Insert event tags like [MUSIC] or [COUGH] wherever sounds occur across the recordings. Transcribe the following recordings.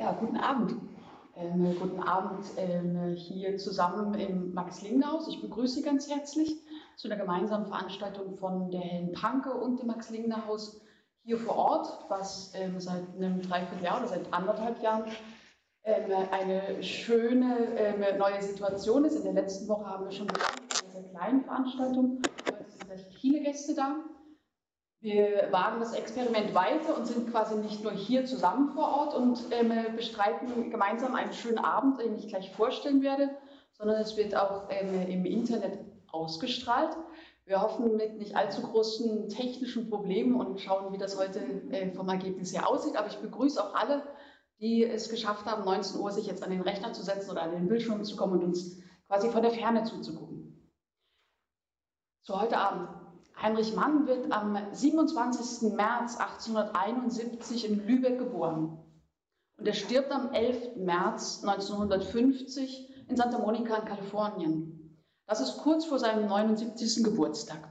Ja, guten Abend. Ähm, guten Abend ähm, hier zusammen im Max-Lingner-Haus. Ich begrüße Sie ganz herzlich zu einer gemeinsamen Veranstaltung von der Helen Panke und dem Max-Lingner-Haus hier vor Ort, was ähm, seit einem Dreivierteljahr oder seit anderthalb Jahren ähm, eine schöne ähm, neue Situation ist. In der letzten Woche haben wir schon begonnen mit einer sehr kleinen Veranstaltung. Heute sind recht viele Gäste da. Wir wagen das Experiment weiter und sind quasi nicht nur hier zusammen vor Ort und ähm, bestreiten gemeinsam einen schönen Abend, den ich gleich vorstellen werde, sondern es wird auch ähm, im Internet ausgestrahlt. Wir hoffen mit nicht allzu großen technischen Problemen und schauen, wie das heute äh, vom Ergebnis her aussieht. Aber ich begrüße auch alle, die es geschafft haben, 19 Uhr sich jetzt an den Rechner zu setzen oder an den Bildschirm zu kommen und uns quasi von der Ferne zuzugucken. So, heute Abend. Heinrich Mann wird am 27. März 1871 in Lübeck geboren. Und er stirbt am 11. März 1950 in Santa Monica in Kalifornien. Das ist kurz vor seinem 79. Geburtstag.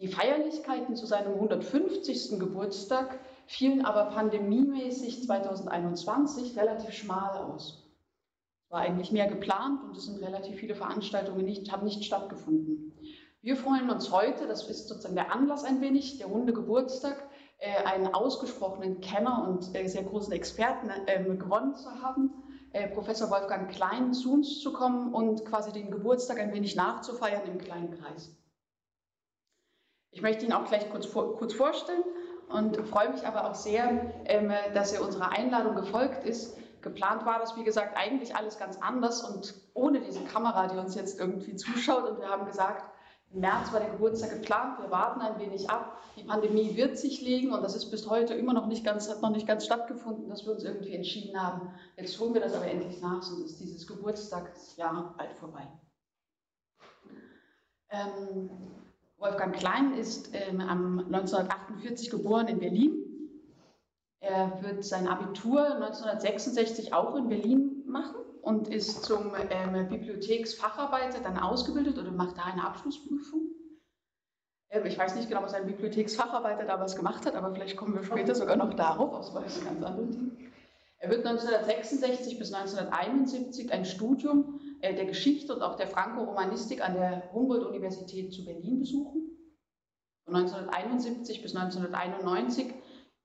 Die Feierlichkeiten zu seinem 150. Geburtstag fielen aber pandemiemäßig 2021 relativ schmal aus. Es war eigentlich mehr geplant und es sind relativ viele Veranstaltungen nicht, haben nicht stattgefunden. Wir freuen uns heute, das ist sozusagen der Anlass ein wenig, der runde Geburtstag, äh, einen ausgesprochenen Kenner und äh, sehr großen Experten ähm, gewonnen zu haben, äh, Professor Wolfgang Klein zu uns zu kommen und quasi den Geburtstag ein wenig nachzufeiern im kleinen Kreis. Ich möchte ihn auch gleich kurz, kurz vorstellen und freue mich aber auch sehr, ähm, dass er unserer Einladung gefolgt ist. Geplant war das, wie gesagt, eigentlich alles ganz anders und ohne diese Kamera, die uns jetzt irgendwie zuschaut. Und wir haben gesagt, im März war der Geburtstag geplant, wir warten ein wenig ab. Die Pandemie wird sich legen und das ist bis heute immer noch nicht ganz, hat noch nicht ganz stattgefunden, dass wir uns irgendwie entschieden haben. Jetzt holen wir das aber endlich nach, sonst ist dieses Geburtstagsjahr bald vorbei. Ähm, Wolfgang Klein ist ähm, 1948 geboren in Berlin. Er wird sein Abitur 1966 auch in Berlin machen und ist zum ähm, Bibliotheksfacharbeiter dann ausgebildet oder macht da eine Abschlussprüfung. Ähm, ich weiß nicht genau, was ein Bibliotheksfacharbeiter damals gemacht hat, aber vielleicht kommen wir später sogar noch darauf, aus ein ganz anderen Ding. Er wird 1966 bis 1971 ein Studium äh, der Geschichte und auch der Franco-Romanistik an der Humboldt-Universität zu Berlin besuchen. Von 1971 bis 1991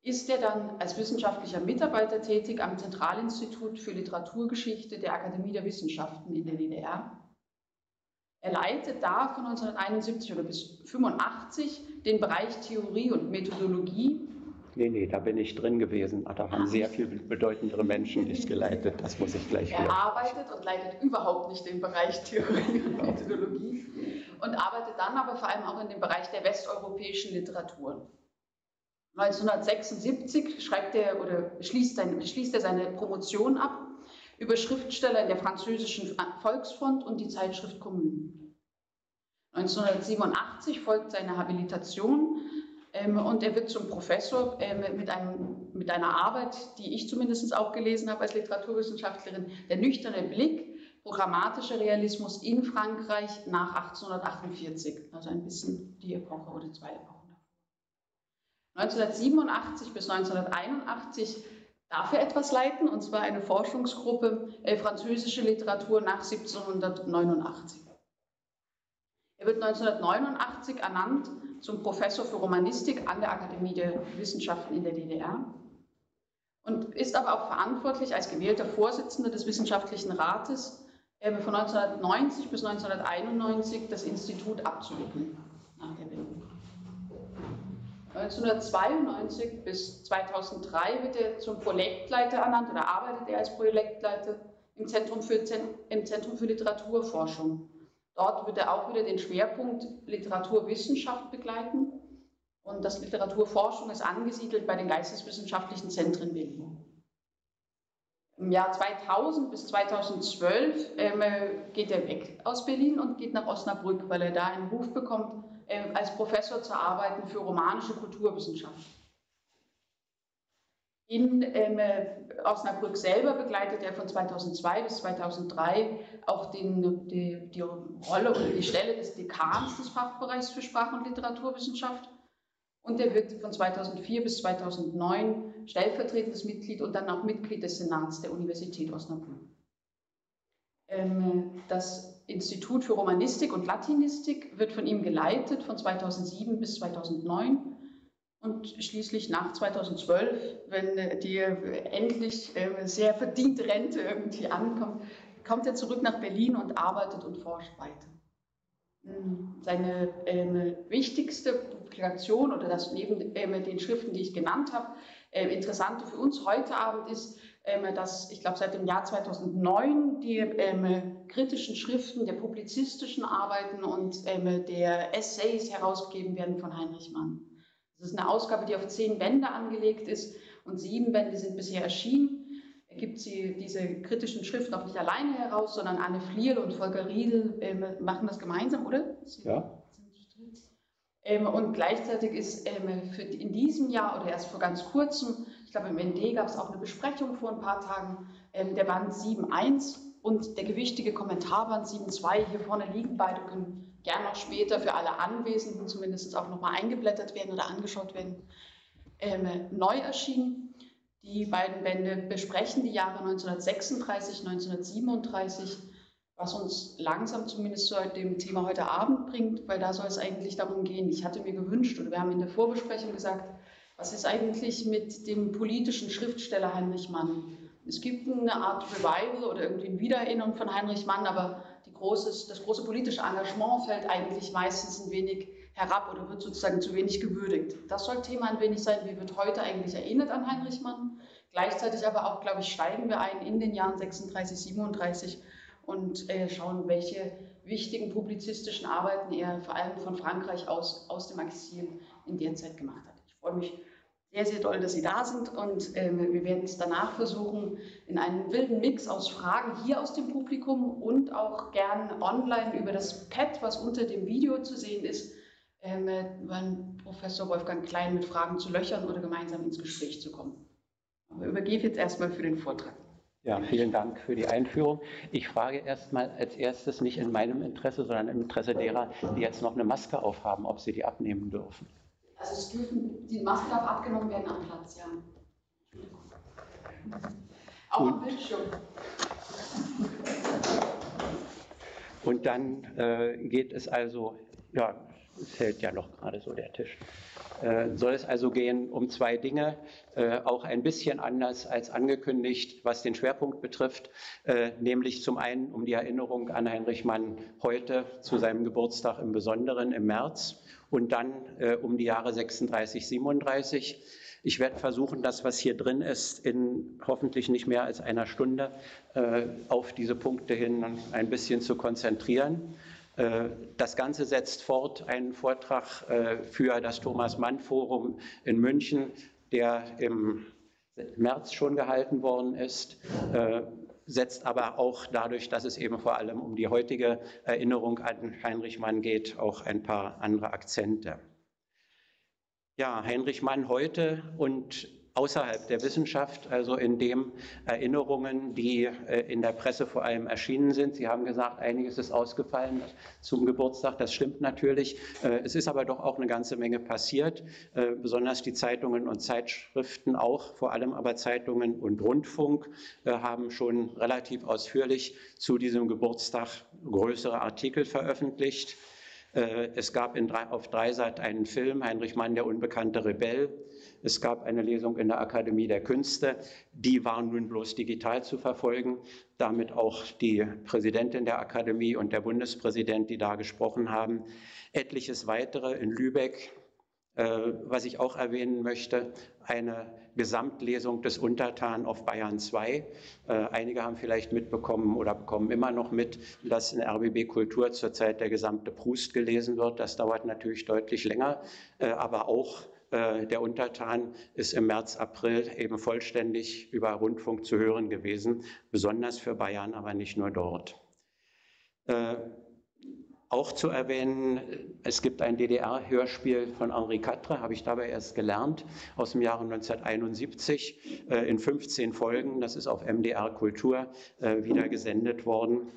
ist er dann als wissenschaftlicher Mitarbeiter tätig am Zentralinstitut für Literaturgeschichte der Akademie der Wissenschaften in der DDR. Er leitet da von 1971 oder bis 1985 den Bereich Theorie und Methodologie. Nee, nee, da bin ich drin gewesen. Da haben sehr viel bedeutendere Menschen nicht geleitet. Das muss ich gleich Er hören. arbeitet und leitet überhaupt nicht den Bereich Theorie und Methodologie und arbeitet dann aber vor allem auch in dem Bereich der westeuropäischen Literatur. 1976 schreibt er oder schließt, sein, schließt er seine Promotion ab über Schriftsteller in der französischen Volksfront und die Zeitschrift Commune. 1987 folgt seine Habilitation ähm, und er wird zum Professor ähm, mit, einem, mit einer Arbeit, die ich zumindest auch gelesen habe als Literaturwissenschaftlerin, der nüchterne Blick, programmatischer Realismus in Frankreich nach 1848, also ein bisschen die Epoche oder zwei Epochen. 1987 bis 1981 darf er etwas leiten, und zwar eine Forschungsgruppe äh, französische Literatur nach 1789. Er wird 1989 ernannt zum Professor für Romanistik an der Akademie der Wissenschaften in der DDR und ist aber auch verantwortlich als gewählter Vorsitzender des Wissenschaftlichen Rates äh, von 1990 bis 1991 das Institut abzuwickeln. 1992 bis 2003 wird er zum Projektleiter ernannt oder arbeitet er als Projektleiter im Zentrum für, im Zentrum für Literaturforschung. Dort wird er auch wieder den Schwerpunkt Literaturwissenschaft begleiten und das Literaturforschung ist angesiedelt bei den Geisteswissenschaftlichen Zentren Berlin. Im Jahr 2000 bis 2012 ähm, geht er weg aus Berlin und geht nach Osnabrück, weil er da einen Ruf bekommt, äh, als Professor zu arbeiten für romanische Kulturwissenschaft. In ähm, Osnabrück selber begleitet er von 2002 bis 2003 auch den, die, die Rolle oder die Stelle des Dekans des Fachbereichs für Sprach- und Literaturwissenschaft Und er wirkte von 2004 bis 2009 stellvertretendes Mitglied und dann auch Mitglied des Senats der Universität Osnabrück. Ähm, das Institut für Romanistik und Latinistik wird von ihm geleitet von 2007 bis 2009 und schließlich nach 2012, wenn die endlich ähm, sehr verdiente Rente irgendwie ankommt, kommt er zurück nach Berlin und arbeitet und forscht weiter. Ähm, seine ähm, wichtigste Publikation oder das neben ähm, den Schriften, die ich genannt habe, äh, interessante für uns heute Abend ist, dass ich glaube seit dem Jahr 2009 die ähm, kritischen Schriften der publizistischen Arbeiten und ähm, der Essays herausgegeben werden von Heinrich Mann. Das ist eine Ausgabe, die auf zehn Bände angelegt ist und sieben Bände sind bisher erschienen gibt sie diese kritischen Schriften auch nicht alleine heraus, sondern Anne Flierl und Volker Riedel ähm, machen das gemeinsam, oder? Ja. Ähm, und gleichzeitig ist ähm, für in diesem Jahr oder erst vor ganz kurzem, ich glaube im ND gab es auch eine Besprechung vor ein paar Tagen, ähm, der Band 7.1 und der gewichtige Kommentarband 7.2 hier vorne liegen. Beide können gerne auch später für alle Anwesenden zumindest auch nochmal eingeblättert werden oder angeschaut werden. Ähm, neu erschienen. Die beiden Bände besprechen die Jahre 1936, 1937, was uns langsam zumindest zu dem Thema heute Abend bringt, weil da soll es eigentlich darum gehen. Ich hatte mir gewünscht, oder wir haben in der Vorbesprechung gesagt, was ist eigentlich mit dem politischen Schriftsteller Heinrich Mann? Es gibt eine Art Revival oder irgendwie eine Wiedererinnerung von Heinrich Mann, aber große, das große politische Engagement fällt eigentlich meistens ein wenig herab oder wird sozusagen zu wenig gewürdigt. Das soll Thema ein wenig sein, wie wird heute eigentlich erinnert an Heinrich Mann. Gleichzeitig aber auch, glaube ich, steigen wir ein in den Jahren 36, 37 und äh, schauen, welche wichtigen publizistischen Arbeiten er vor allem von Frankreich aus, aus dem Exil in der Zeit gemacht hat. Ich freue mich sehr, sehr toll, dass Sie da sind und äh, wir werden es danach versuchen, in einem wilden Mix aus Fragen hier aus dem Publikum und auch gern online über das Pad, was unter dem Video zu sehen ist, äh, Herrn Professor Wolfgang Klein mit Fragen zu löchern oder gemeinsam ins Gespräch zu kommen. Aber übergebe jetzt erstmal für den Vortrag. Ja, vielen Dank für die Einführung. Ich frage erstmal als erstes nicht in meinem Interesse, sondern im Interesse derer, die jetzt noch eine Maske aufhaben, ob sie die abnehmen dürfen. Also es dürfen, die Maske darf abgenommen werden am Platz, ja. Auch am Bildschirm. Und dann äh, geht es also, ja, es hält ja noch gerade so der Tisch. Äh, soll es also gehen um zwei Dinge, äh, auch ein bisschen anders als angekündigt, was den Schwerpunkt betrifft, äh, nämlich zum einen um die Erinnerung an Heinrich Mann heute zu seinem Geburtstag im Besonderen im März und dann um die Jahre 36, 37. Ich werde versuchen, das, was hier drin ist, in hoffentlich nicht mehr als einer Stunde auf diese Punkte hin ein bisschen zu konzentrieren. Äh, das Ganze setzt fort einen Vortrag äh, für das Thomas Mann Forum in München, der im März schon gehalten worden ist, äh, setzt aber auch dadurch, dass es eben vor allem um die heutige Erinnerung an Heinrich Mann geht, auch ein paar andere Akzente. Ja, Heinrich Mann heute und außerhalb der Wissenschaft, also in dem Erinnerungen, die äh, in der Presse vor allem erschienen sind. Sie haben gesagt, einiges ist ausgefallen zum Geburtstag. Das stimmt natürlich. Äh, es ist aber doch auch eine ganze Menge passiert, äh, besonders die Zeitungen und Zeitschriften auch, vor allem aber Zeitungen und Rundfunk haben schon relativ ausführlich zu diesem Geburtstag größere Artikel veröffentlicht. Es gab drei, auf Dreisat einen Film, Heinrich Mann, der unbekannte Rebell. Es gab eine Lesung in der Akademie der Künste. Die war nun bloß digital zu verfolgen. Damit auch die Präsidentin der Akademie und der Bundespräsident, die da gesprochen haben. Etliches weitere in Lübeck. Äh, was ich auch erwähnen möchte, eine Gesamtlesung des Untertan auf Bayern 2. Äh, einige haben vielleicht mitbekommen oder bekommen immer noch mit, dass in RBB Kultur zurzeit der gesamte Proust gelesen wird. Das dauert natürlich deutlich länger, äh, aber auch der Untertan ist im März, April eben vollständig über Rundfunk zu hören gewesen, besonders für Bayern, aber nicht nur dort. Äh, auch zu erwähnen, es gibt ein DDR-Hörspiel von Henri Quatre, habe ich dabei erst gelernt, aus dem Jahre 1971 äh, in 15 Folgen. Das ist auf MDR Kultur wieder gesendet worden.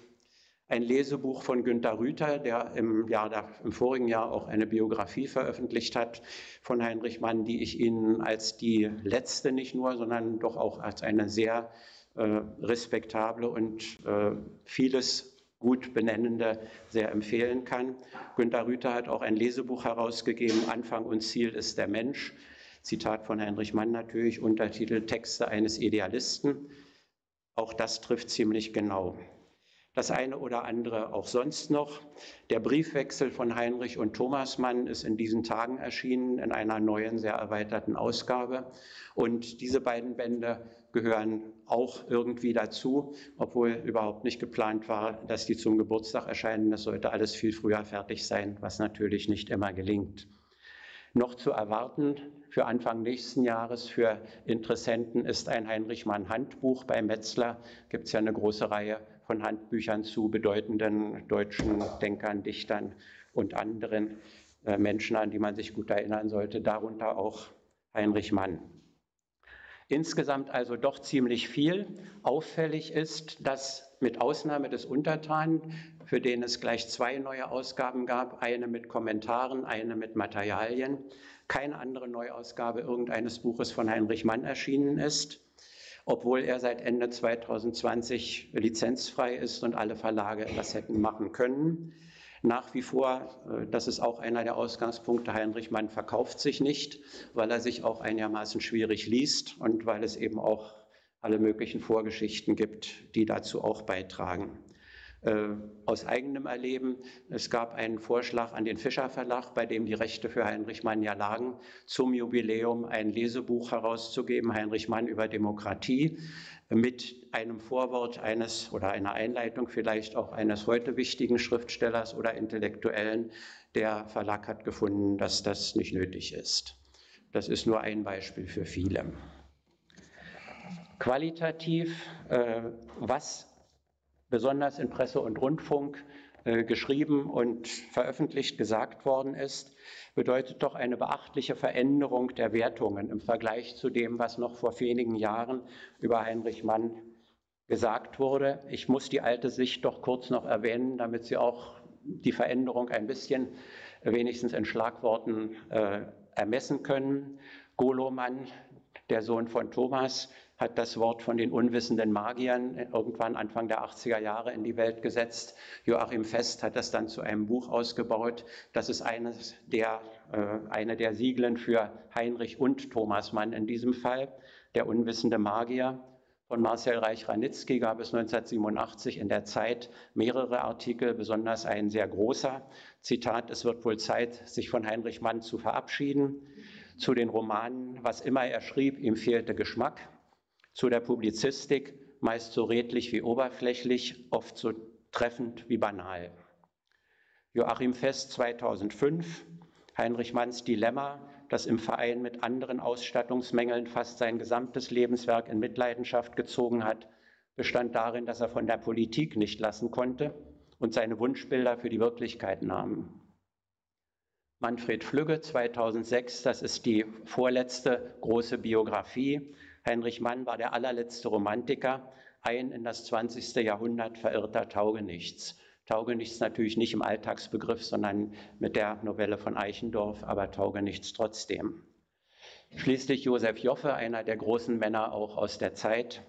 Ein Lesebuch von Günter Rüther, der im, Jahr, im vorigen Jahr auch eine Biografie veröffentlicht hat von Heinrich Mann, die ich Ihnen als die letzte nicht nur, sondern doch auch als eine sehr äh, respektable und äh, vieles gut benennende sehr empfehlen kann. Günter Rüther hat auch ein Lesebuch herausgegeben, Anfang und Ziel ist der Mensch. Zitat von Heinrich Mann natürlich, Untertitel Texte eines Idealisten. Auch das trifft ziemlich genau das eine oder andere auch sonst noch. Der Briefwechsel von Heinrich und Thomas Mann ist in diesen Tagen erschienen in einer neuen, sehr erweiterten Ausgabe. Und diese beiden Bände gehören auch irgendwie dazu, obwohl überhaupt nicht geplant war, dass die zum Geburtstag erscheinen. Das sollte alles viel früher fertig sein, was natürlich nicht immer gelingt. Noch zu erwarten für Anfang nächsten Jahres für Interessenten ist ein Heinrich Mann Handbuch bei Metzler. Gibt es ja eine große Reihe von Handbüchern zu bedeutenden deutschen Denkern, Dichtern und anderen äh, Menschen, an die man sich gut erinnern sollte, darunter auch Heinrich Mann. Insgesamt also doch ziemlich viel. Auffällig ist, dass mit Ausnahme des Untertanen, für den es gleich zwei neue Ausgaben gab, eine mit Kommentaren, eine mit Materialien, keine andere Neuausgabe irgendeines Buches von Heinrich Mann erschienen ist obwohl er seit Ende 2020 lizenzfrei ist und alle Verlage das hätten machen können. Nach wie vor, äh, das ist auch einer der Ausgangspunkte, Heinrich Mann verkauft sich nicht, weil er sich auch einigermaßen schwierig liest und weil es eben auch alle möglichen Vorgeschichten gibt, die dazu auch beitragen. Äh, aus eigenem Erleben. Es gab einen Vorschlag an den Fischer Verlag, bei dem die Rechte für Heinrich Mann ja lagen, zum Jubiläum ein Lesebuch herauszugeben, Heinrich Mann über Demokratie, mit einem Vorwort eines oder einer Einleitung vielleicht auch eines heute wichtigen Schriftstellers oder Intellektuellen. Der Verlag hat gefunden, dass das nicht nötig ist. Das ist nur ein Beispiel für viele. Qualitativ, äh, was besonders in Presse und Rundfunk äh, geschrieben und veröffentlicht gesagt worden ist, bedeutet doch eine beachtliche Veränderung der Wertungen im Vergleich zu dem, was noch vor wenigen Jahren über Heinrich Mann gesagt wurde. Ich muss die alte Sicht doch kurz noch erwähnen, damit Sie auch die Veränderung ein bisschen wenigstens in Schlagworten äh, ermessen können. Golomann, der Sohn von Thomas, hat das Wort von den unwissenden Magiern irgendwann Anfang der 80er Jahre in die Welt gesetzt. Joachim Fest hat das dann zu einem Buch ausgebaut. Das ist eines der, äh, eine der Sieglen für Heinrich und Thomas Mann in diesem Fall, der unwissende Magier. Von Marcel Reich-Ranitzky gab es 1987 in der Zeit mehrere Artikel, besonders ein sehr großer. Zitat, es wird wohl Zeit, sich von Heinrich Mann zu verabschieden. Zu den Romanen, was immer er schrieb, ihm fehlte Geschmack. Zu der Publizistik, meist so redlich wie oberflächlich, oft so treffend wie banal. Joachim Fest 2005, Heinrich Manns Dilemma, das im Verein mit anderen Ausstattungsmängeln fast sein gesamtes Lebenswerk in Mitleidenschaft gezogen hat, bestand darin, dass er von der Politik nicht lassen konnte und seine Wunschbilder für die Wirklichkeit nahm. Manfred Flügge 2006, das ist die vorletzte große Biografie, Heinrich Mann war der allerletzte Romantiker, ein in das 20. Jahrhundert verirrter Taugenichts. Taugenichts natürlich nicht im Alltagsbegriff, sondern mit der Novelle von Eichendorff, aber Taugenichts trotzdem. Schließlich Josef Joffe, einer der großen Männer auch aus der Zeit.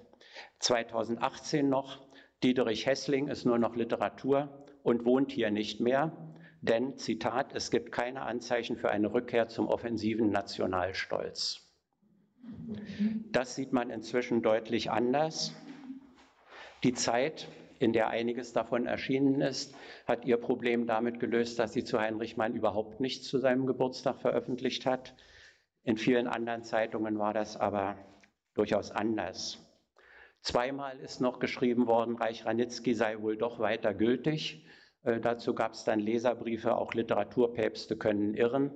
2018 noch, Diederich Hessling ist nur noch Literatur und wohnt hier nicht mehr, denn, Zitat, es gibt keine Anzeichen für eine Rückkehr zum offensiven Nationalstolz. Das sieht man inzwischen deutlich anders. Die Zeit, in der einiges davon erschienen ist, hat ihr Problem damit gelöst, dass sie zu Heinrich Mann überhaupt nichts zu seinem Geburtstag veröffentlicht hat. In vielen anderen Zeitungen war das aber durchaus anders. Zweimal ist noch geschrieben worden, Reich Ranitzky sei wohl doch weiter gültig. Äh, dazu gab es dann Leserbriefe, auch Literaturpäpste können irren.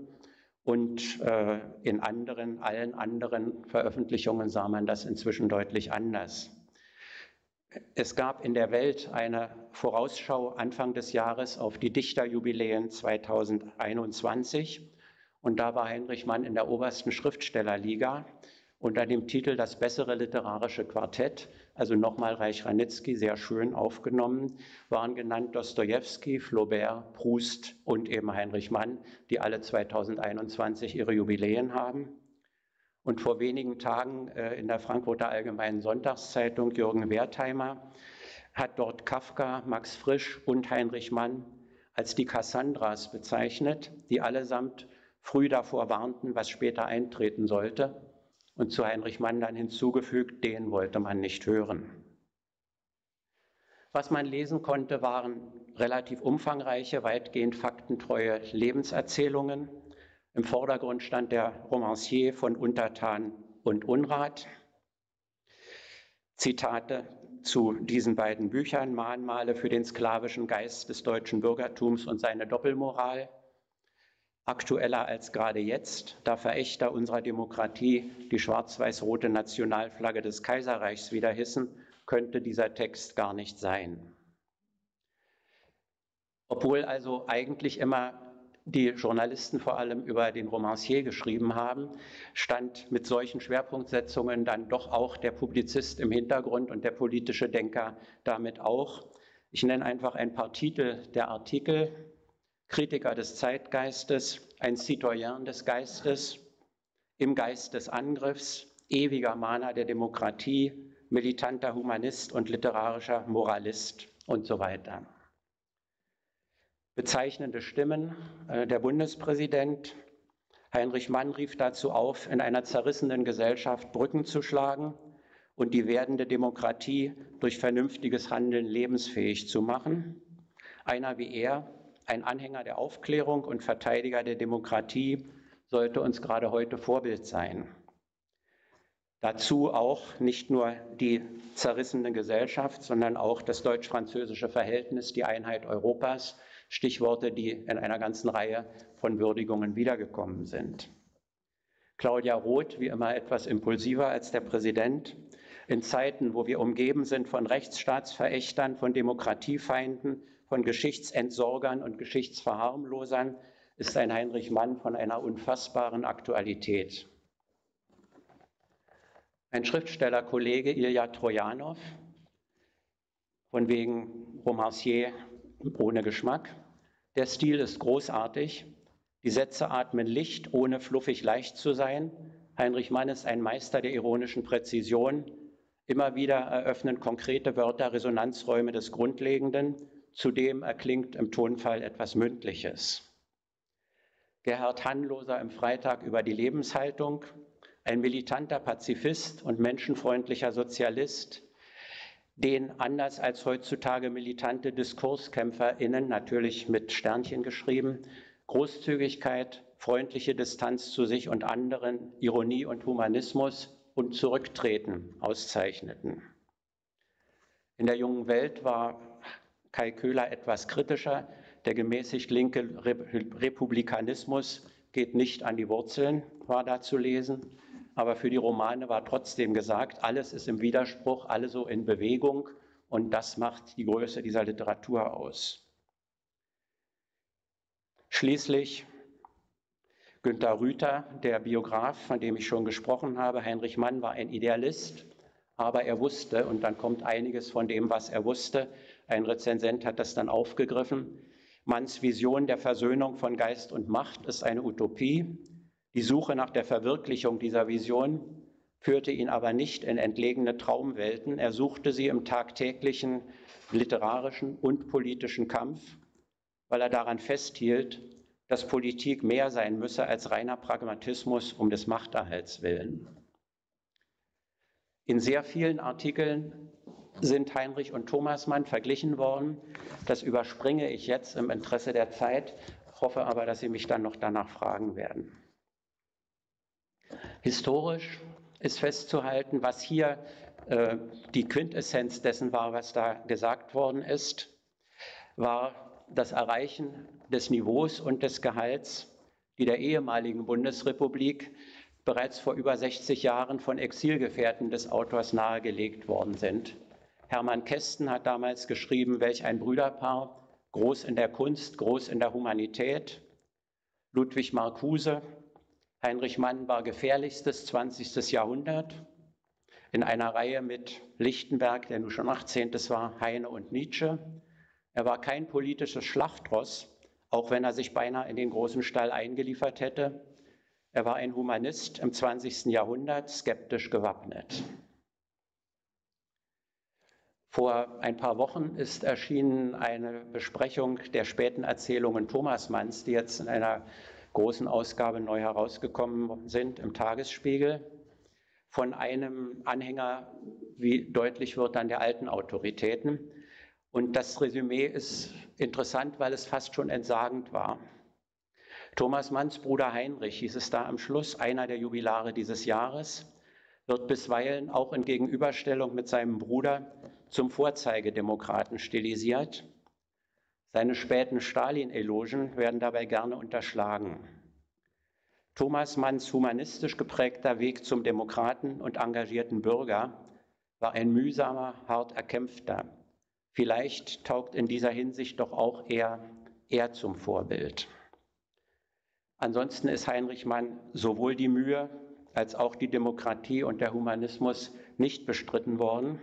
Und äh, in anderen, allen anderen Veröffentlichungen sah man das inzwischen deutlich anders. Es gab in der Welt eine Vorausschau Anfang des Jahres auf die Dichterjubiläen 2021. Und da war Heinrich Mann in der obersten Schriftstellerliga. unter dem Titel Das bessere literarische Quartett, also nochmal Reich Ranitzky, sehr schön aufgenommen, waren genannt Dostoevsky, Flaubert, Proust und eben Heinrich Mann, die alle 2021 ihre Jubiläen haben. Und vor wenigen Tagen äh, in der Frankfurter Allgemeinen Sonntagszeitung Jürgen Wertheimer hat dort Kafka, Max Frisch und Heinrich Mann als die Cassandras bezeichnet, die allesamt früh davor warnten, was später eintreten sollte. Und zu Heinrich Mann dann hinzugefügt, den wollte man nicht hören. Was man lesen konnte, waren relativ umfangreiche, weitgehend faktentreue Lebenserzählungen. Im Vordergrund stand der Romancier von Untertan und Unrat. Zitate zu diesen beiden Büchern, Mahnmale für den sklavischen Geist des deutschen Bürgertums und seine Doppelmoral, aktueller als gerade jetzt, da Verächter unserer Demokratie die schwarz-weiß-rote Nationalflagge des Kaiserreichs wieder hissen, könnte dieser Text gar nicht sein. Obwohl also eigentlich immer die Journalisten vor allem über den Romancier geschrieben haben, stand mit solchen Schwerpunktsetzungen dann doch auch der Publizist im Hintergrund und der politische Denker damit auch. Ich nenne einfach ein paar Titel der Artikel. Kritiker des Zeitgeistes, ein Citoyen des Geistes, im Geist des Angriffs, ewiger Mahner der Demokratie, militanter Humanist und literarischer Moralist und so weiter bezeichnende Stimmen. Äh, der Bundespräsident Heinrich Mann rief dazu auf, in einer zerrissenen Gesellschaft Brücken zu schlagen und die werdende Demokratie durch vernünftiges Handeln lebensfähig zu machen. Einer wie er, ein Anhänger der Aufklärung und Verteidiger der Demokratie, sollte uns gerade heute Vorbild sein. Dazu auch nicht nur die zerrissene Gesellschaft, sondern auch das deutsch-französische Verhältnis, die Einheit Europas, Stichworte, die in einer ganzen Reihe von Würdigungen wiedergekommen sind. Claudia Roth, wie immer etwas impulsiver als der Präsident, in Zeiten, wo wir umgeben sind von Rechtsstaatsverächtern, von Demokratiefeinden, von Geschichtsentsorgern und Geschichtsverharmlosern, ist ein Heinrich Mann von einer unfassbaren Aktualität. Ein Schriftstellerkollege, Ilja Trojanow, von wegen Romancier ohne Geschmack. Der Stil ist großartig. Die Sätze atmen Licht, ohne fluffig leicht zu sein. Heinrich Mann ist ein Meister der ironischen Präzision. Immer wieder eröffnen konkrete Wörter Resonanzräume des Grundlegenden. Zudem erklingt im Tonfall etwas Mündliches. Gerhard Hannloser im Freitag über die Lebenshaltung, ein militanter Pazifist und menschenfreundlicher Sozialist, den anders als heutzutage militante DiskurskämpferInnen, natürlich mit Sternchen geschrieben, Großzügigkeit, freundliche Distanz zu sich und anderen, Ironie und Humanismus und Zurücktreten auszeichneten. In der jungen Welt war Kai Köhler etwas kritischer. Der gemäßigt linke Republikanismus geht nicht an die Wurzeln, war da zu lesen aber für die Romane war trotzdem gesagt, alles ist im Widerspruch, alles so in Bewegung und das macht die Größe dieser Literatur aus. Schließlich Günter Rüther, der Biograf, von dem ich schon gesprochen habe. Heinrich Mann war ein Idealist, aber er wusste, und dann kommt einiges von dem, was er wusste. Ein Rezensent hat das dann aufgegriffen. Manns Vision der Versöhnung von Geist und Macht ist eine Utopie. Die Suche nach der Verwirklichung dieser Vision führte ihn aber nicht in entlegene Traumwelten. Er suchte sie im tagtäglichen literarischen und politischen Kampf, weil er daran festhielt, dass Politik mehr sein müsse als reiner Pragmatismus um des Machterhalts willen. In sehr vielen Artikeln sind Heinrich und Thomas Mann verglichen worden. Das überspringe ich jetzt im Interesse der Zeit, hoffe aber, dass Sie mich dann noch danach fragen werden. Historisch ist festzuhalten, was hier äh, die Quintessenz dessen war, was da gesagt worden ist, war das Erreichen des Niveaus und des Gehalts, die der ehemaligen Bundesrepublik bereits vor über 60 Jahren von Exilgefährten des Autors nahegelegt worden sind. Hermann Kästen hat damals geschrieben, welch ein Brüderpaar, groß in der Kunst, groß in der Humanität. Ludwig Marcuse Heinrich Mann war gefährlichstes 20. Jahrhundert in einer Reihe mit Lichtenberg, der nun schon 18. war, Heine und Nietzsche. Er war kein politisches Schlachtross, auch wenn er sich beinahe in den großen Stall eingeliefert hätte. Er war ein Humanist im 20. Jahrhundert, skeptisch gewappnet. Vor ein paar Wochen ist erschienen eine Besprechung der späten Erzählungen Thomas Manns, die jetzt in einer großen Ausgabe neu herausgekommen sind im Tagesspiegel, von einem Anhänger, wie deutlich wird, dann der alten Autoritäten. Und das Resümee ist interessant, weil es fast schon entsagend war. Thomas Manns Bruder Heinrich, hieß es da am Schluss, einer der Jubilare dieses Jahres, wird bisweilen auch in Gegenüberstellung mit seinem Bruder zum Vorzeigedemokraten stilisiert. Seine späten Stalin-Elogen werden dabei gerne unterschlagen. Thomas Manns humanistisch geprägter Weg zum Demokraten und engagierten Bürger war ein mühsamer, hart erkämpfter. Vielleicht taugt in dieser Hinsicht doch auch eher er zum Vorbild. Ansonsten ist Heinrich Mann sowohl die Mühe als auch die Demokratie und der Humanismus nicht bestritten worden.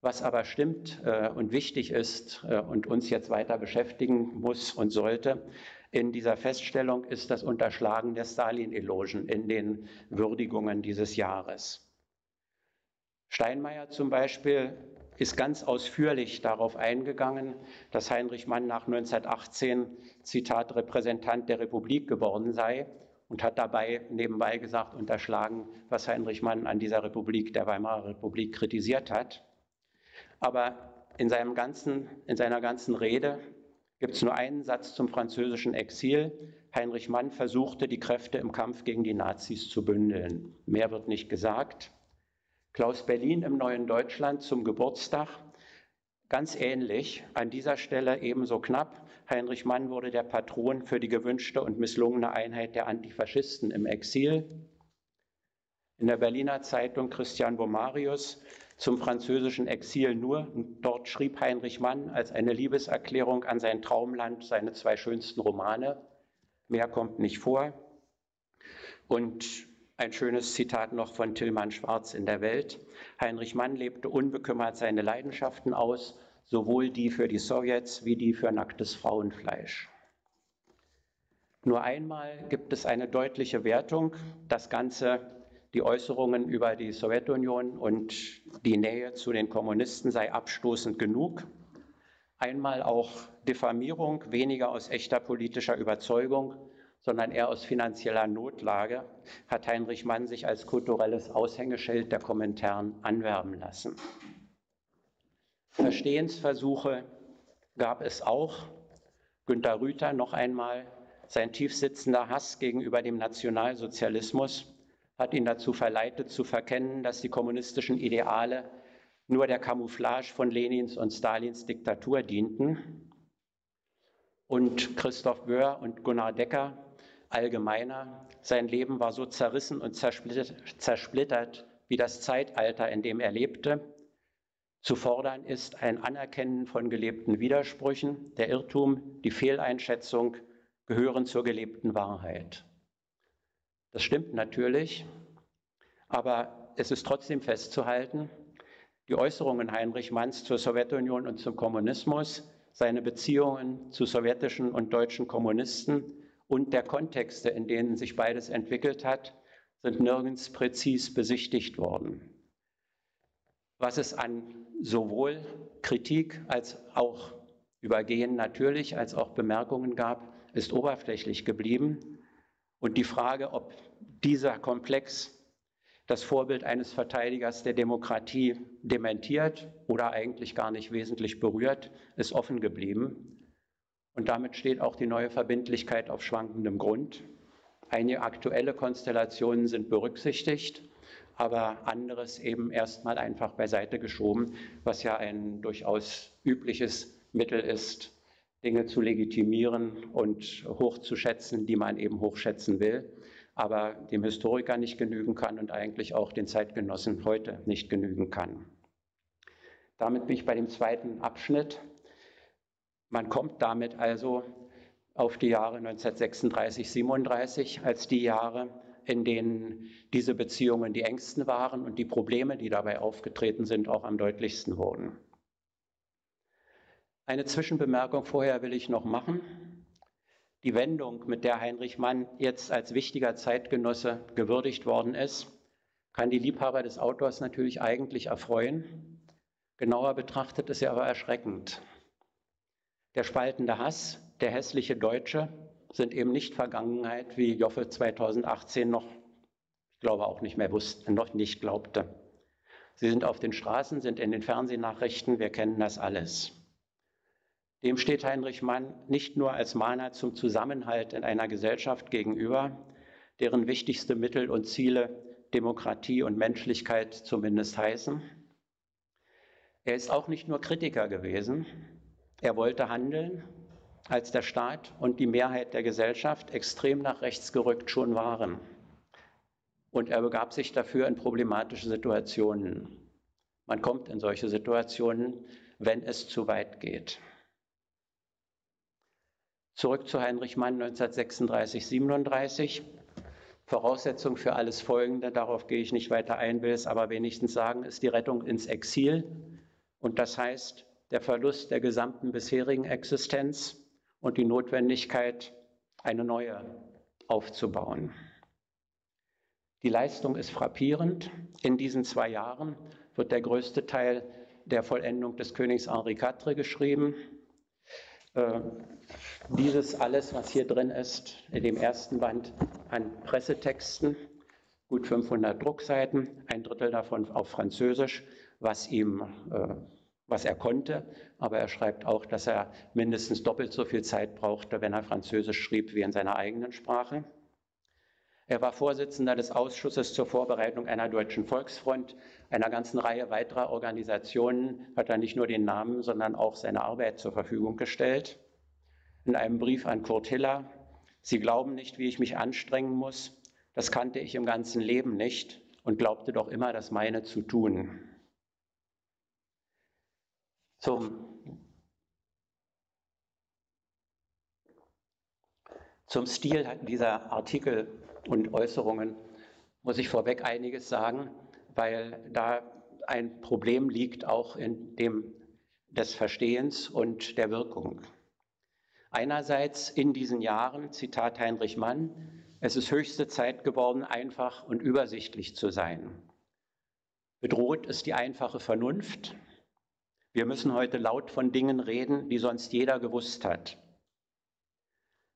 Was aber stimmt äh, und wichtig ist äh, und uns jetzt weiter beschäftigen muss und sollte, in dieser Feststellung ist das Unterschlagen der Stalin-Elogen in den Würdigungen dieses Jahres. Steinmeier zum Beispiel ist ganz ausführlich darauf eingegangen, dass Heinrich Mann nach 1918, Zitat, Repräsentant der Republik geworden sei und hat dabei nebenbei gesagt, unterschlagen, was Heinrich Mann an dieser Republik, der Weimarer Republik, kritisiert hat. Aber in, seinem ganzen, in seiner ganzen Rede gibt es nur einen Satz zum französischen Exil. Heinrich Mann versuchte, die Kräfte im Kampf gegen die Nazis zu bündeln. Mehr wird nicht gesagt. Klaus Berlin im neuen Deutschland zum Geburtstag. Ganz ähnlich, an dieser Stelle ebenso knapp. Heinrich Mann wurde der Patron für die gewünschte und misslungene Einheit der Antifaschisten im Exil. In der Berliner Zeitung Christian Bomarius zum französischen Exil nur. Dort schrieb Heinrich Mann als eine Liebeserklärung an sein Traumland seine zwei schönsten Romane. Mehr kommt nicht vor. Und ein schönes Zitat noch von Tillmann Schwarz in der Welt. Heinrich Mann lebte unbekümmert seine Leidenschaften aus, sowohl die für die Sowjets wie die für nacktes Frauenfleisch. Nur einmal gibt es eine deutliche Wertung. Das Ganze die Äußerungen über die Sowjetunion und die Nähe zu den Kommunisten sei abstoßend genug. Einmal auch Diffamierung, weniger aus echter politischer Überzeugung, sondern eher aus finanzieller Notlage, hat Heinrich Mann sich als kulturelles Aushängeschild der Kommentaren anwerben lassen. Verstehensversuche gab es auch. Günter Rüther noch einmal sein tiefsitzender Hass gegenüber dem Nationalsozialismus hat ihn dazu verleitet zu verkennen, dass die kommunistischen Ideale nur der Camouflage von Lenins und Stalins Diktatur dienten. Und Christoph Böhr und Gunnar Decker allgemeiner, sein Leben war so zerrissen und zersplittert, zersplittert wie das Zeitalter, in dem er lebte. Zu fordern ist ein Anerkennen von gelebten Widersprüchen. Der Irrtum, die Fehleinschätzung gehören zur gelebten Wahrheit. Das stimmt natürlich, aber es ist trotzdem festzuhalten, die Äußerungen Heinrich Manns zur Sowjetunion und zum Kommunismus, seine Beziehungen zu sowjetischen und deutschen Kommunisten und der Kontexte, in denen sich beides entwickelt hat, sind nirgends präzis besichtigt worden. Was es an sowohl Kritik als auch Übergehen natürlich als auch Bemerkungen gab, ist oberflächlich geblieben. Und die Frage, ob dieser Komplex das Vorbild eines Verteidigers der Demokratie dementiert oder eigentlich gar nicht wesentlich berührt, ist offen geblieben. Und damit steht auch die neue Verbindlichkeit auf schwankendem Grund. Einige aktuelle Konstellationen sind berücksichtigt, aber anderes eben erstmal einfach beiseite geschoben, was ja ein durchaus übliches Mittel ist, Dinge zu legitimieren und hochzuschätzen, die man eben hochschätzen will, aber dem Historiker nicht genügen kann und eigentlich auch den Zeitgenossen heute nicht genügen kann. Damit bin ich bei dem zweiten Abschnitt. Man kommt damit also auf die Jahre 1936, 37 als die Jahre, in denen diese Beziehungen die engsten waren und die Probleme, die dabei aufgetreten sind, auch am deutlichsten wurden. Eine Zwischenbemerkung vorher will ich noch machen. Die Wendung, mit der Heinrich Mann jetzt als wichtiger Zeitgenosse gewürdigt worden ist, kann die Liebhaber des Autors natürlich eigentlich erfreuen. Genauer betrachtet ist er aber erschreckend. Der spaltende Hass, der hässliche Deutsche sind eben nicht Vergangenheit, wie Joffe 2018 noch, ich glaube auch nicht mehr wusste, noch nicht glaubte. Sie sind auf den Straßen, sind in den Fernsehnachrichten, wir kennen das alles. Dem steht Heinrich Mann nicht nur als Mahner zum Zusammenhalt in einer Gesellschaft gegenüber, deren wichtigste Mittel und Ziele Demokratie und Menschlichkeit zumindest heißen. Er ist auch nicht nur Kritiker gewesen, er wollte handeln, als der Staat und die Mehrheit der Gesellschaft extrem nach rechts gerückt schon waren. Und er begab sich dafür in problematische Situationen. Man kommt in solche Situationen, wenn es zu weit geht. Zurück zu Heinrich Mann 1936, 37. Voraussetzung für alles Folgende, darauf gehe ich nicht weiter ein, will es aber wenigstens sagen, ist die Rettung ins Exil. Und das heißt, der Verlust der gesamten bisherigen Existenz und die Notwendigkeit, eine neue aufzubauen. Die Leistung ist frappierend. In diesen zwei Jahren wird der größte Teil der Vollendung des Königs Henri IV geschrieben. Dieses alles, was hier drin ist, in dem ersten Band an Pressetexten, gut 500 Druckseiten, ein Drittel davon auf Französisch, was ihm äh, was er konnte, aber er schreibt auch, dass er mindestens doppelt so viel Zeit brauchte, wenn er Französisch schrieb, wie in seiner eigenen Sprache. Er war Vorsitzender des Ausschusses zur Vorbereitung einer deutschen Volksfront, einer ganzen Reihe weiterer Organisationen hat er nicht nur den Namen, sondern auch seine Arbeit zur Verfügung gestellt. In einem Brief an Kurt Hiller, Sie glauben nicht, wie ich mich anstrengen muss, das kannte ich im ganzen Leben nicht und glaubte doch immer, das meine zu tun. Zum, zum Stil dieser Artikel und Äußerungen muss ich vorweg einiges sagen, weil da ein Problem liegt auch in dem des Verstehens und der Wirkung. Einerseits in diesen Jahren, Zitat Heinrich Mann, es ist höchste Zeit geworden, einfach und übersichtlich zu sein. Bedroht ist die einfache Vernunft, wir müssen heute laut von Dingen reden, die sonst jeder gewusst hat.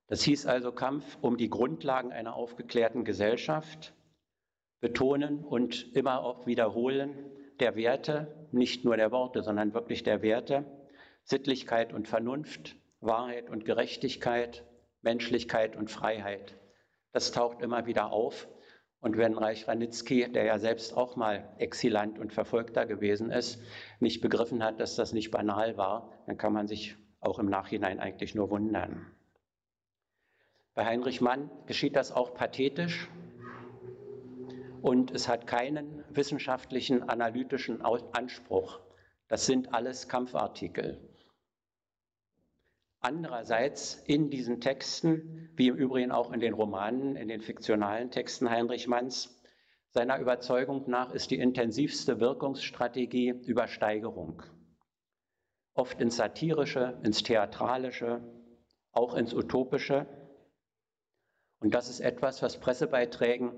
Das hieß also Kampf um die Grundlagen einer aufgeklärten Gesellschaft, Betonen und immer auch Wiederholen der Werte, nicht nur der Worte, sondern wirklich der Werte, Sittlichkeit und Vernunft, Wahrheit und Gerechtigkeit, Menschlichkeit und Freiheit. Das taucht immer wieder auf. Und wenn Reich Ranitzky, der ja selbst auch mal Exilant und Verfolgter gewesen ist, nicht begriffen hat, dass das nicht banal war, dann kann man sich auch im Nachhinein eigentlich nur wundern. Bei Heinrich Mann geschieht das auch pathetisch und es hat keinen wissenschaftlichen, analytischen Anspruch. Das sind alles Kampfartikel. Andererseits in diesen Texten, wie im Übrigen auch in den Romanen, in den fiktionalen Texten Heinrich Manns, seiner Überzeugung nach ist die intensivste Wirkungsstrategie Übersteigerung. Oft ins Satirische, ins Theatralische, auch ins Utopische. Und das ist etwas, was Pressebeiträgen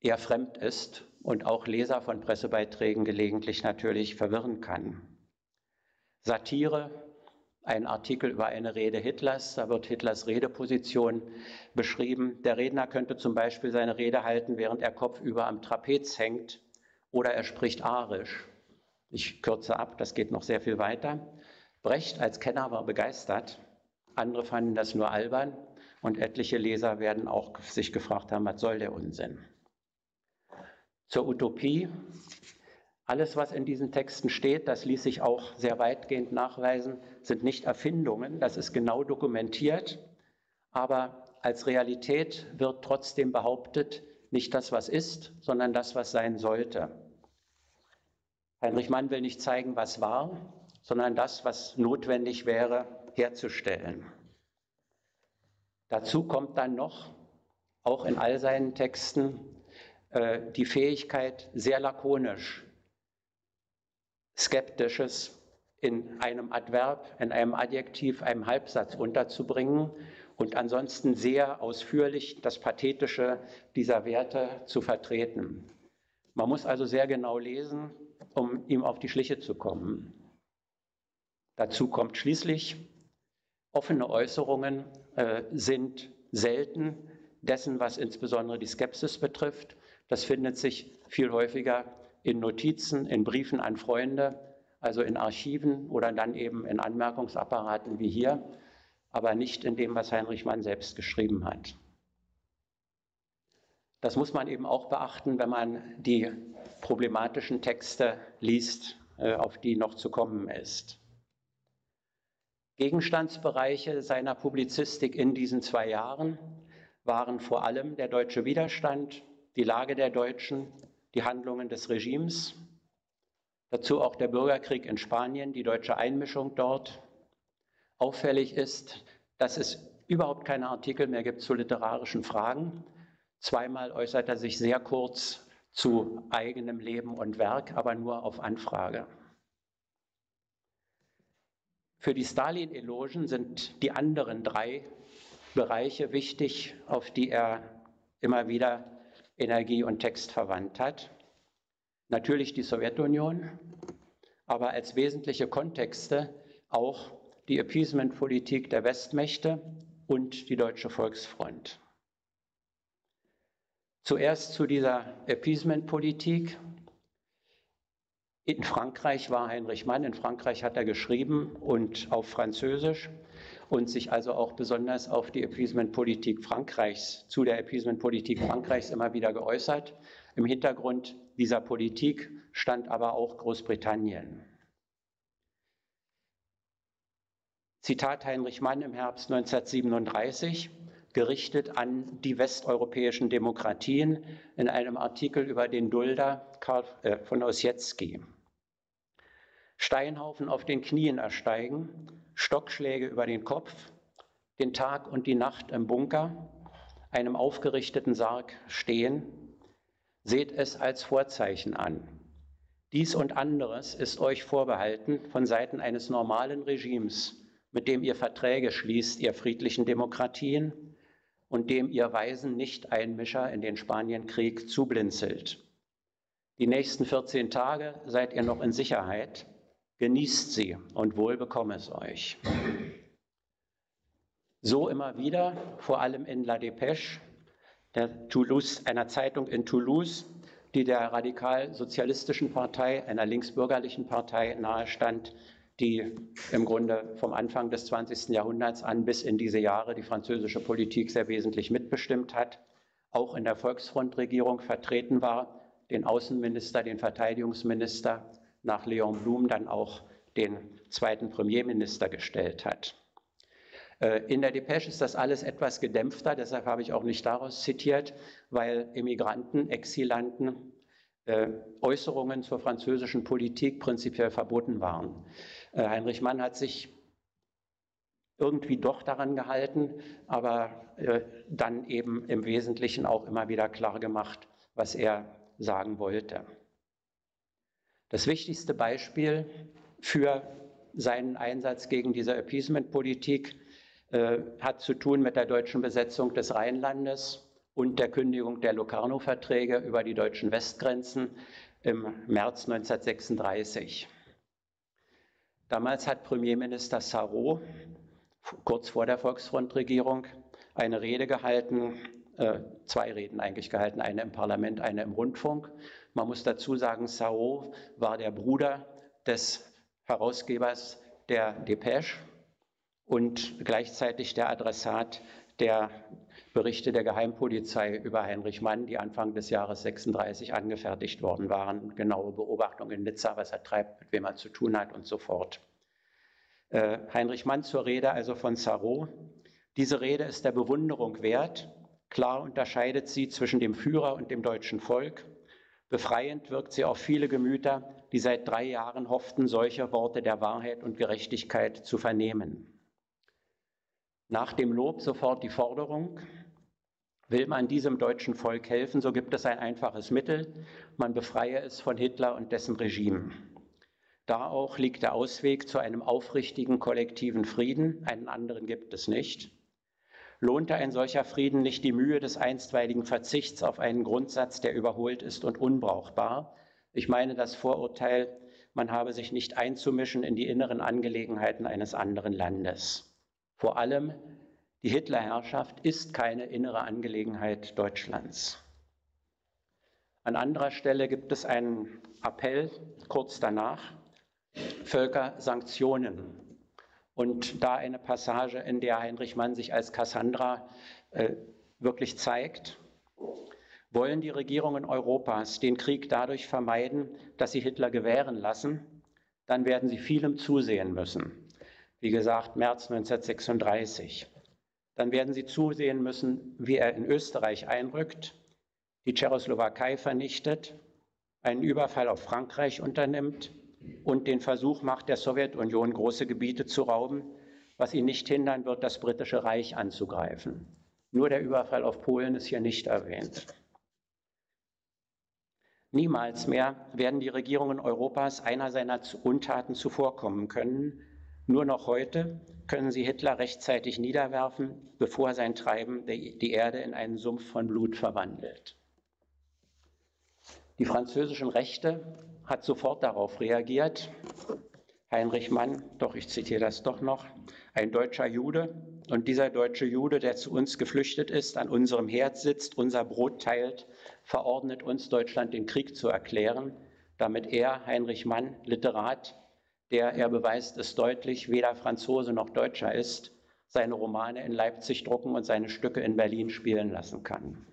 eher fremd ist und auch Leser von Pressebeiträgen gelegentlich natürlich verwirren kann. Satire ein Artikel über eine Rede Hitlers. Da wird Hitlers Redeposition beschrieben. Der Redner könnte zum Beispiel seine Rede halten, während er kopfüber am Trapez hängt oder er spricht arisch. Ich kürze ab, das geht noch sehr viel weiter. Brecht als Kenner war begeistert. Andere fanden das nur albern und etliche Leser werden auch sich gefragt haben, was soll der Unsinn? Zur Utopie alles, was in diesen Texten steht, das ließ sich auch sehr weitgehend nachweisen, sind nicht Erfindungen, das ist genau dokumentiert, aber als Realität wird trotzdem behauptet, nicht das, was ist, sondern das, was sein sollte. Heinrich Mann will nicht zeigen, was war, sondern das, was notwendig wäre, herzustellen. Dazu kommt dann noch, auch in all seinen Texten, äh, die Fähigkeit, sehr lakonisch Skeptisches in einem Adverb, in einem Adjektiv, einem Halbsatz unterzubringen und ansonsten sehr ausführlich das Pathetische dieser Werte zu vertreten. Man muss also sehr genau lesen, um ihm auf die Schliche zu kommen. Dazu kommt schließlich, offene Äußerungen äh, sind selten dessen, was insbesondere die Skepsis betrifft. Das findet sich viel häufiger in Notizen, in Briefen an Freunde, also in Archiven oder dann eben in Anmerkungsapparaten wie hier, aber nicht in dem, was Heinrich Mann selbst geschrieben hat. Das muss man eben auch beachten, wenn man die problematischen Texte liest, äh, auf die noch zu kommen ist. Gegenstandsbereiche seiner Publizistik in diesen zwei Jahren waren vor allem der deutsche Widerstand, die Lage der Deutschen, die Handlungen des Regimes, dazu auch der Bürgerkrieg in Spanien, die deutsche Einmischung dort. Auffällig ist, dass es überhaupt keine Artikel mehr gibt zu literarischen Fragen. Zweimal äußert er sich sehr kurz zu eigenem Leben und Werk, aber nur auf Anfrage. Für die Stalin-Elogen sind die anderen drei Bereiche wichtig, auf die er immer wieder Energie und Text verwandt hat. Natürlich die Sowjetunion, aber als wesentliche Kontexte auch die Appeasement-Politik der Westmächte und die Deutsche Volksfront. Zuerst zu dieser Appeasement-Politik. In Frankreich war Heinrich Mann, in Frankreich hat er geschrieben und auf Französisch und sich also auch besonders auf die Appeasement-Politik Frankreichs, zu der Appeasement-Politik Frankreichs immer wieder geäußert. Im Hintergrund dieser Politik stand aber auch Großbritannien. Zitat Heinrich Mann im Herbst 1937, gerichtet an die westeuropäischen Demokratien in einem Artikel über den Dulder Karl, äh, von Ossietzky. Steinhaufen auf den Knien ersteigen, Stockschläge über den Kopf, den Tag und die Nacht im Bunker, einem aufgerichteten Sarg stehen, seht es als Vorzeichen an. Dies und anderes ist euch vorbehalten von Seiten eines normalen Regimes, mit dem ihr Verträge schließt, ihr friedlichen Demokratien, und dem ihr weisen Nicht-Einmischer in den Spanienkrieg zublinzelt. Die nächsten 14 Tage seid ihr noch in Sicherheit, Genießt sie und wohl bekomme es euch. So immer wieder, vor allem in La Dépêche, der Toulouse, einer Zeitung in Toulouse, die der radikal-sozialistischen Partei, einer linksbürgerlichen Partei nahestand, die im Grunde vom Anfang des 20. Jahrhunderts an bis in diese Jahre die französische Politik sehr wesentlich mitbestimmt hat, auch in der Volksfrontregierung vertreten war, den Außenminister, den Verteidigungsminister nach Leon Blum dann auch den zweiten Premierminister gestellt hat. Äh, in der Depesche ist das alles etwas gedämpfter, deshalb habe ich auch nicht daraus zitiert, weil Emigranten, Exilanten äh, Äußerungen zur französischen Politik prinzipiell verboten waren. Äh, Heinrich Mann hat sich irgendwie doch daran gehalten, aber dann eben im Wesentlichen auch immer wieder klar gemacht, was er sagen wollte. Das wichtigste Beispiel für seinen Einsatz gegen diese Appeasement-Politik äh, hat zu tun mit der deutschen Besetzung des Rheinlandes und der Kündigung der Locarno-Verträge über die deutschen Westgrenzen im März 1936. Damals hat Premierminister Sarrault kurz vor der Volksfrontregierung eine Rede gehalten, äh, zwei Reden eigentlich gehalten, eine im Parlament, eine im Rundfunk, man muss dazu sagen, Sao war der Bruder des Herausgebers der Depêche und gleichzeitig der Adressat der Berichte der Geheimpolizei über Heinrich Mann, die Anfang des Jahres 36 angefertigt worden waren. Genaue Beobachtung in Nizza, was er treibt, mit wem er zu tun hat und so fort. Äh, Heinrich Mann zur Rede also von Sarrault. Diese Rede ist der Bewunderung wert. Klar unterscheidet sie zwischen dem Führer und dem deutschen Volk. Befreiend wirkt sie auf viele Gemüter, die seit drei Jahren hofften, solche Worte der Wahrheit und Gerechtigkeit zu vernehmen. Nach dem Lob sofort die Forderung, Will man diesem deutschen Volk helfen, so gibt es ein einfaches Mittel. Man befreie es von Hitler und dessen Regime. Da auch liegt der Ausweg zu einem aufrichtigen kollektiven Frieden. Einen anderen gibt es nicht. Lohnte ein solcher Frieden nicht die Mühe des einstweiligen Verzichts auf einen Grundsatz, der überholt ist und unbrauchbar? Ich meine das Vorurteil, man habe sich nicht einzumischen in die inneren Angelegenheiten eines anderen Landes. Vor allem die Hitlerherrschaft ist keine innere Angelegenheit Deutschlands. An anderer Stelle gibt es einen Appell kurz danach, Völkersanktionen. Und da eine Passage, in der Heinrich Mann sich als Cassandra äh, wirklich zeigt, wollen die Regierungen Europas den Krieg dadurch vermeiden, dass sie Hitler gewähren lassen, dann werden sie vielem zusehen müssen. Wie gesagt, März 1936 dann werden Sie zusehen müssen, wie er in Österreich einrückt, die Tschechoslowakei vernichtet, einen Überfall auf Frankreich unternimmt und den Versuch macht, der Sowjetunion große Gebiete zu rauben, was ihn nicht hindern wird, das britische Reich anzugreifen. Nur der Überfall auf Polen ist hier nicht erwähnt. Niemals mehr werden die Regierungen Europas einer seiner Untaten zuvorkommen können, nur noch heute können sie Hitler rechtzeitig niederwerfen, bevor sein Treiben die Erde in einen Sumpf von Blut verwandelt. Die französischen Rechte hat sofort darauf reagiert. Heinrich Mann, doch ich zitiere das doch noch, ein deutscher Jude und dieser deutsche Jude, der zu uns geflüchtet ist, an unserem Herd sitzt, unser Brot teilt, verordnet uns Deutschland den Krieg zu erklären, damit er, Heinrich Mann, Literat, der, er beweist es deutlich, weder Franzose noch Deutscher ist, seine Romane in Leipzig drucken und seine Stücke in Berlin spielen lassen kann.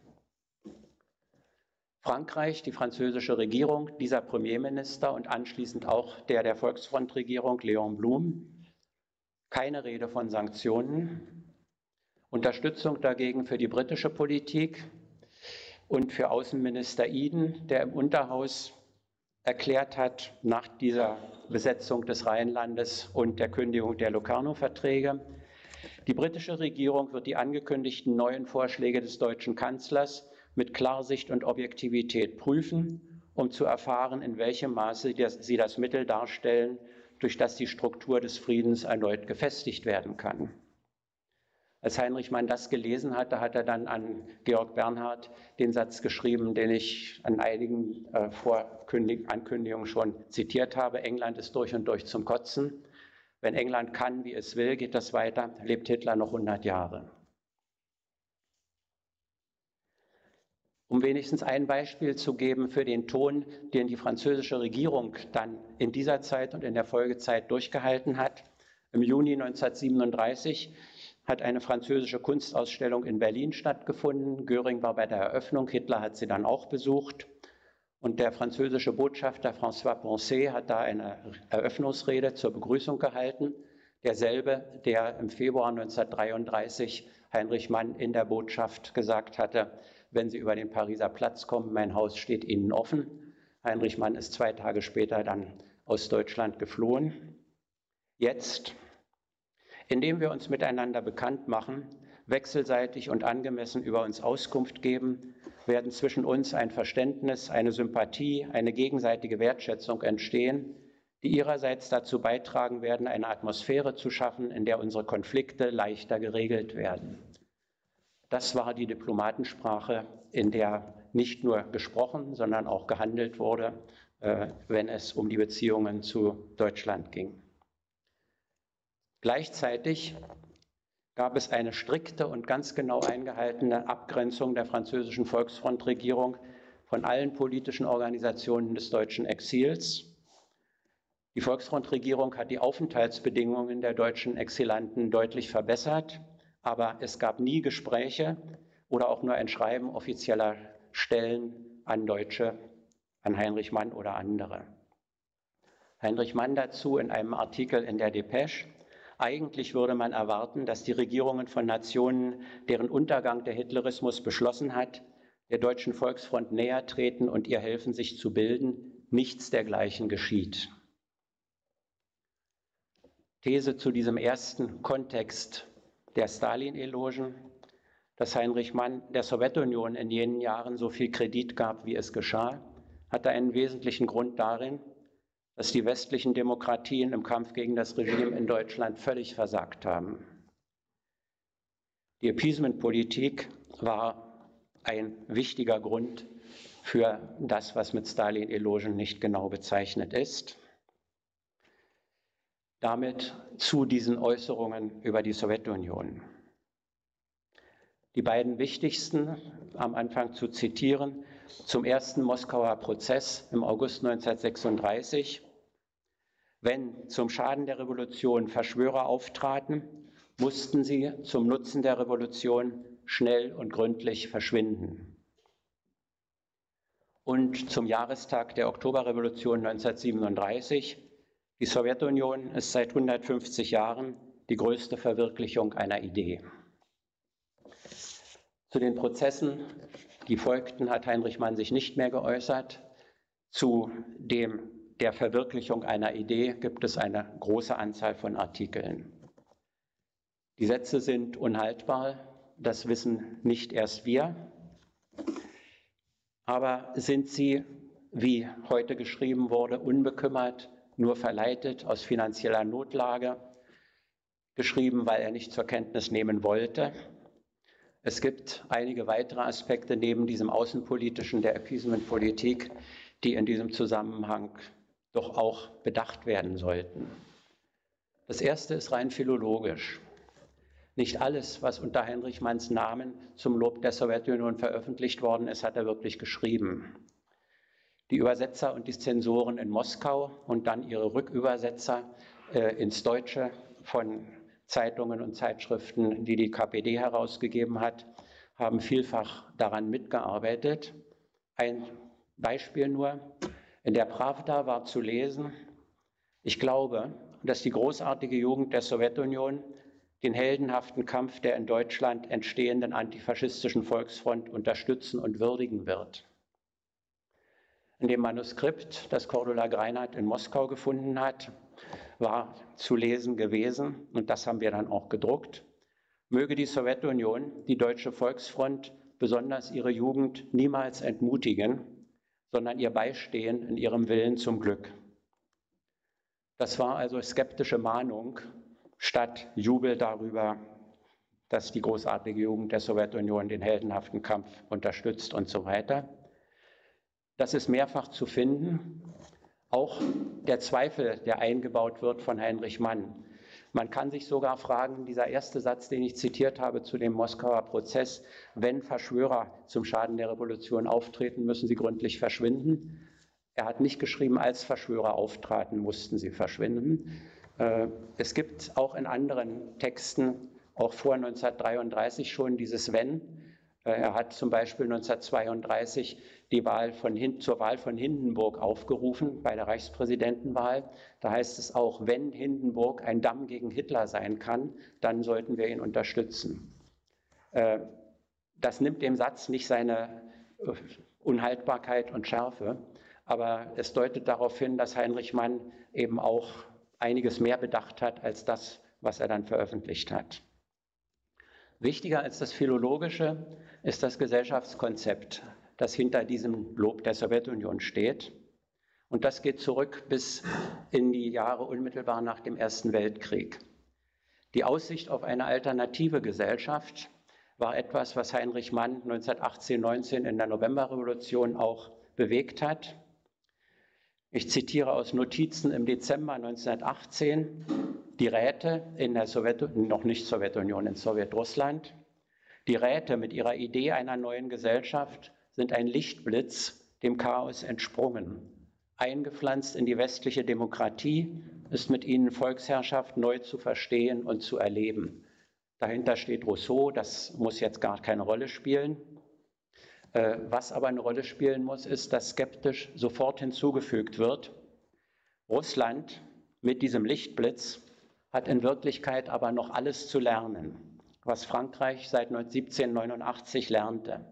Frankreich, die französische Regierung, dieser Premierminister und anschließend auch der der Volksfrontregierung, Léon Blum, keine Rede von Sanktionen, Unterstützung dagegen für die britische Politik und für Außenminister Eden, der im Unterhaus erklärt hat, nach dieser Besetzung des Rheinlandes und der Kündigung der Locarno-Verträge. Die britische Regierung wird die angekündigten neuen Vorschläge des deutschen Kanzlers mit Klarsicht und Objektivität prüfen, um zu erfahren, in welchem Maße sie das Mittel darstellen, durch das die Struktur des Friedens erneut gefestigt werden kann. Als Heinrich Mann das gelesen hatte, hat er dann an Georg Bernhard den Satz geschrieben, den ich an einigen äh, Ankündigungen schon zitiert habe. England ist durch und durch zum Kotzen. Wenn England kann, wie es will, geht das weiter, lebt Hitler noch 100 Jahre. Um wenigstens ein Beispiel zu geben für den Ton, den die französische Regierung dann in dieser Zeit und in der Folgezeit durchgehalten hat. Im Juni 1937 hat eine französische Kunstausstellung in Berlin stattgefunden. Göring war bei der Eröffnung, Hitler hat sie dann auch besucht. Und der französische Botschafter François Poncet hat da eine Eröffnungsrede zur Begrüßung gehalten. Derselbe, der im Februar 1933 Heinrich Mann in der Botschaft gesagt hatte, wenn Sie über den Pariser Platz kommen, mein Haus steht Ihnen offen. Heinrich Mann ist zwei Tage später dann aus Deutschland geflohen. Jetzt indem wir uns miteinander bekannt machen, wechselseitig und angemessen über uns Auskunft geben, werden zwischen uns ein Verständnis, eine Sympathie, eine gegenseitige Wertschätzung entstehen, die ihrerseits dazu beitragen werden, eine Atmosphäre zu schaffen, in der unsere Konflikte leichter geregelt werden. Das war die Diplomatensprache, in der nicht nur gesprochen, sondern auch gehandelt wurde, äh, wenn es um die Beziehungen zu Deutschland ging. Gleichzeitig gab es eine strikte und ganz genau eingehaltene Abgrenzung der französischen Volksfrontregierung von allen politischen Organisationen des deutschen Exils. Die Volksfrontregierung hat die Aufenthaltsbedingungen der deutschen Exilanten deutlich verbessert, aber es gab nie Gespräche oder auch nur ein Schreiben offizieller Stellen an Deutsche, an Heinrich Mann oder andere. Heinrich Mann dazu in einem Artikel in der Depeche eigentlich würde man erwarten, dass die Regierungen von Nationen, deren Untergang der Hitlerismus beschlossen hat, der deutschen Volksfront näher treten und ihr helfen, sich zu bilden. Nichts dergleichen geschieht. These zu diesem ersten Kontext der Stalin-Elogen, dass Heinrich Mann der Sowjetunion in jenen Jahren so viel Kredit gab, wie es geschah, hatte einen wesentlichen Grund darin, dass die westlichen Demokratien im Kampf gegen das Regime in Deutschland völlig versagt haben. Die Appeasement-Politik war ein wichtiger Grund für das, was mit Stalin-Elogen nicht genau bezeichnet ist. Damit zu diesen Äußerungen über die Sowjetunion. Die beiden wichtigsten am Anfang zu zitieren, zum ersten Moskauer Prozess im August 1936. Wenn zum Schaden der Revolution Verschwörer auftraten, mussten sie zum Nutzen der Revolution schnell und gründlich verschwinden. Und zum Jahrestag der Oktoberrevolution 1937, die Sowjetunion ist seit 150 Jahren die größte Verwirklichung einer Idee. Zu den Prozessen, die folgten, hat Heinrich Mann sich nicht mehr geäußert. Zu dem der Verwirklichung einer Idee gibt es eine große Anzahl von Artikeln. Die Sätze sind unhaltbar, das wissen nicht erst wir, aber sind sie, wie heute geschrieben wurde, unbekümmert, nur verleitet aus finanzieller Notlage, geschrieben, weil er nicht zur Kenntnis nehmen wollte. Es gibt einige weitere Aspekte neben diesem außenpolitischen der Appeasement-Politik, die in diesem Zusammenhang doch auch bedacht werden sollten. Das erste ist rein philologisch. Nicht alles, was unter Heinrich Manns Namen zum Lob der Sowjetunion veröffentlicht worden ist, hat er wirklich geschrieben. Die Übersetzer und die Zensoren in Moskau und dann ihre Rückübersetzer äh, ins Deutsche von Zeitungen und Zeitschriften, die die KPD herausgegeben hat, haben vielfach daran mitgearbeitet. Ein Beispiel nur. In der Pravda war zu lesen, ich glaube, dass die großartige Jugend der Sowjetunion den heldenhaften Kampf der in Deutschland entstehenden antifaschistischen Volksfront unterstützen und würdigen wird. In dem Manuskript, das Cordula Greinert in Moskau gefunden hat, war zu lesen gewesen, und das haben wir dann auch gedruckt, möge die Sowjetunion, die deutsche Volksfront, besonders ihre Jugend niemals entmutigen, sondern ihr beistehen in ihrem Willen zum Glück. Das war also skeptische Mahnung statt Jubel darüber, dass die großartige Jugend der Sowjetunion den heldenhaften Kampf unterstützt und so weiter. Das ist mehrfach zu finden. Auch der Zweifel, der eingebaut wird von Heinrich Mann. Man kann sich sogar fragen, dieser erste Satz, den ich zitiert habe zu dem Moskauer Prozess, wenn Verschwörer zum Schaden der Revolution auftreten, müssen sie gründlich verschwinden. Er hat nicht geschrieben, als Verschwörer auftraten, mussten sie verschwinden. Äh, es gibt auch in anderen Texten, auch vor 1933 schon dieses Wenn. Äh, er hat zum Beispiel 1932 die Wahl von, zur Wahl von Hindenburg aufgerufen bei der Reichspräsidentenwahl. Da heißt es auch, wenn Hindenburg ein Damm gegen Hitler sein kann, dann sollten wir ihn unterstützen. Äh, das nimmt dem Satz nicht seine Unhaltbarkeit und Schärfe, aber es deutet darauf hin, dass Heinrich Mann eben auch einiges mehr bedacht hat als das, was er dann veröffentlicht hat. Wichtiger als das Philologische ist das Gesellschaftskonzept, das hinter diesem Lob der Sowjetunion steht. Und das geht zurück bis in die Jahre unmittelbar nach dem Ersten Weltkrieg. Die Aussicht auf eine alternative Gesellschaft war etwas, was Heinrich Mann 1918-19 in der Novemberrevolution auch bewegt hat. Ich zitiere aus Notizen im Dezember 1918 die Räte in der Sowjetunion, noch nicht Sowjetunion, in Sowjetrussland. Die Räte mit ihrer Idee einer neuen Gesellschaft sind ein Lichtblitz dem Chaos entsprungen. Eingepflanzt in die westliche Demokratie ist mit ihnen Volksherrschaft neu zu verstehen und zu erleben. Dahinter steht Rousseau, das muss jetzt gar keine Rolle spielen. Äh, was aber eine Rolle spielen muss, ist, dass skeptisch sofort hinzugefügt wird, Russland mit diesem Lichtblitz hat in Wirklichkeit aber noch alles zu lernen, was Frankreich seit 1789 lernte.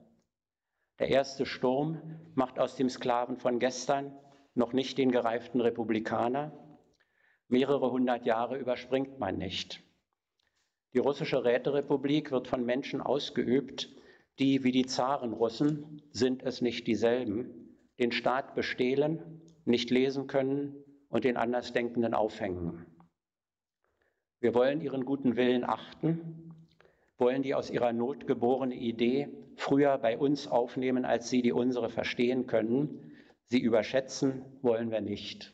Der erste Sturm macht aus dem Sklaven von gestern noch nicht den gereiften Republikaner. Mehrere hundert Jahre überspringt man nicht. Die russische Räterepublik wird von Menschen ausgeübt, die wie die Zarenrussen sind es nicht dieselben, den Staat bestehlen, nicht lesen können und den Andersdenkenden aufhängen. Wir wollen ihren guten Willen achten, wollen die aus ihrer Not geborene Idee früher bei uns aufnehmen, als sie die unsere verstehen können. Sie überschätzen wollen wir nicht.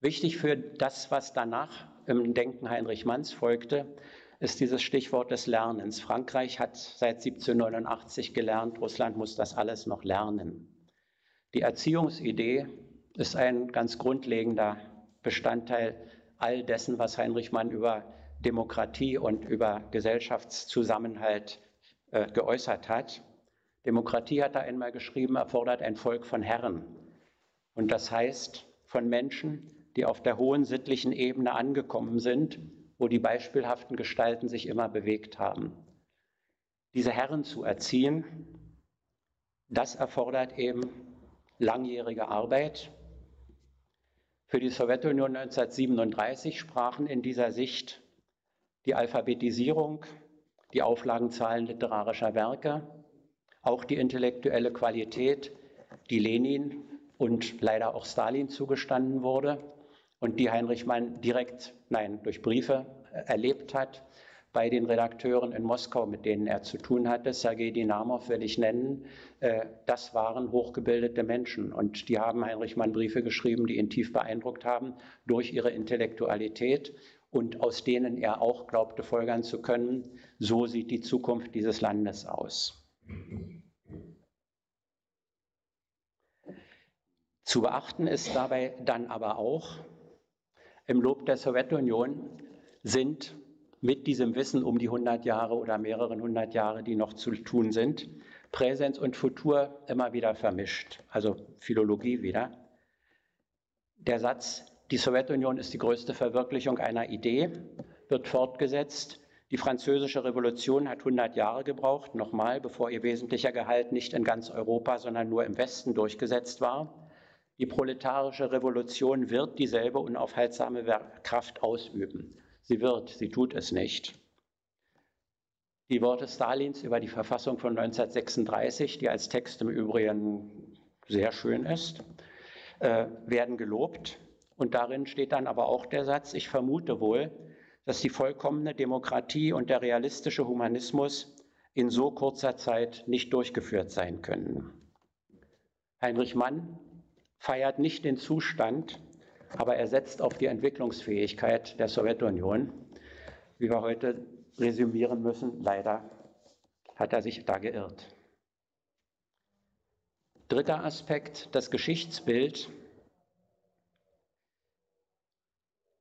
Wichtig für das, was danach im Denken Heinrich Manns folgte, ist dieses Stichwort des Lernens. Frankreich hat seit 1789 gelernt, Russland muss das alles noch lernen. Die Erziehungsidee ist ein ganz grundlegender Bestandteil all dessen, was Heinrich Mann über Demokratie und über Gesellschaftszusammenhalt äh, geäußert hat. Demokratie hat er einmal geschrieben, erfordert ein Volk von Herren. Und das heißt von Menschen, die auf der hohen sittlichen Ebene angekommen sind, wo die beispielhaften Gestalten sich immer bewegt haben. Diese Herren zu erziehen, das erfordert eben langjährige Arbeit, für die Sowjetunion 1937 sprachen in dieser Sicht die Alphabetisierung, die Auflagenzahlen literarischer Werke, auch die intellektuelle Qualität, die Lenin und leider auch Stalin zugestanden wurde und die Heinrich Mann direkt, nein, durch Briefe erlebt hat bei den Redakteuren in Moskau, mit denen er zu tun hatte. Sergei Dinamow will ich nennen. Äh, das waren hochgebildete Menschen und die haben Heinrich Mann Briefe geschrieben, die ihn tief beeindruckt haben durch ihre Intellektualität und aus denen er auch glaubte folgern zu können, so sieht die Zukunft dieses Landes aus. Zu beachten ist dabei dann aber auch, im Lob der Sowjetunion sind mit diesem Wissen um die 100 Jahre oder mehreren hundert Jahre, die noch zu tun sind, Präsens und Futur immer wieder vermischt, also Philologie wieder. Der Satz, die Sowjetunion ist die größte Verwirklichung einer Idee, wird fortgesetzt. Die französische Revolution hat 100 Jahre gebraucht, nochmal, bevor ihr wesentlicher Gehalt nicht in ganz Europa, sondern nur im Westen durchgesetzt war. Die proletarische Revolution wird dieselbe unaufhaltsame Kraft ausüben. Sie wird, sie tut es nicht. Die Worte Stalins über die Verfassung von 1936, die als Text im Übrigen sehr schön ist, äh, werden gelobt. Und darin steht dann aber auch der Satz, ich vermute wohl, dass die vollkommene Demokratie und der realistische Humanismus in so kurzer Zeit nicht durchgeführt sein können. Heinrich Mann feiert nicht den Zustand, aber er setzt auf die Entwicklungsfähigkeit der Sowjetunion. Wie wir heute resümieren müssen, leider hat er sich da geirrt. Dritter Aspekt, das Geschichtsbild.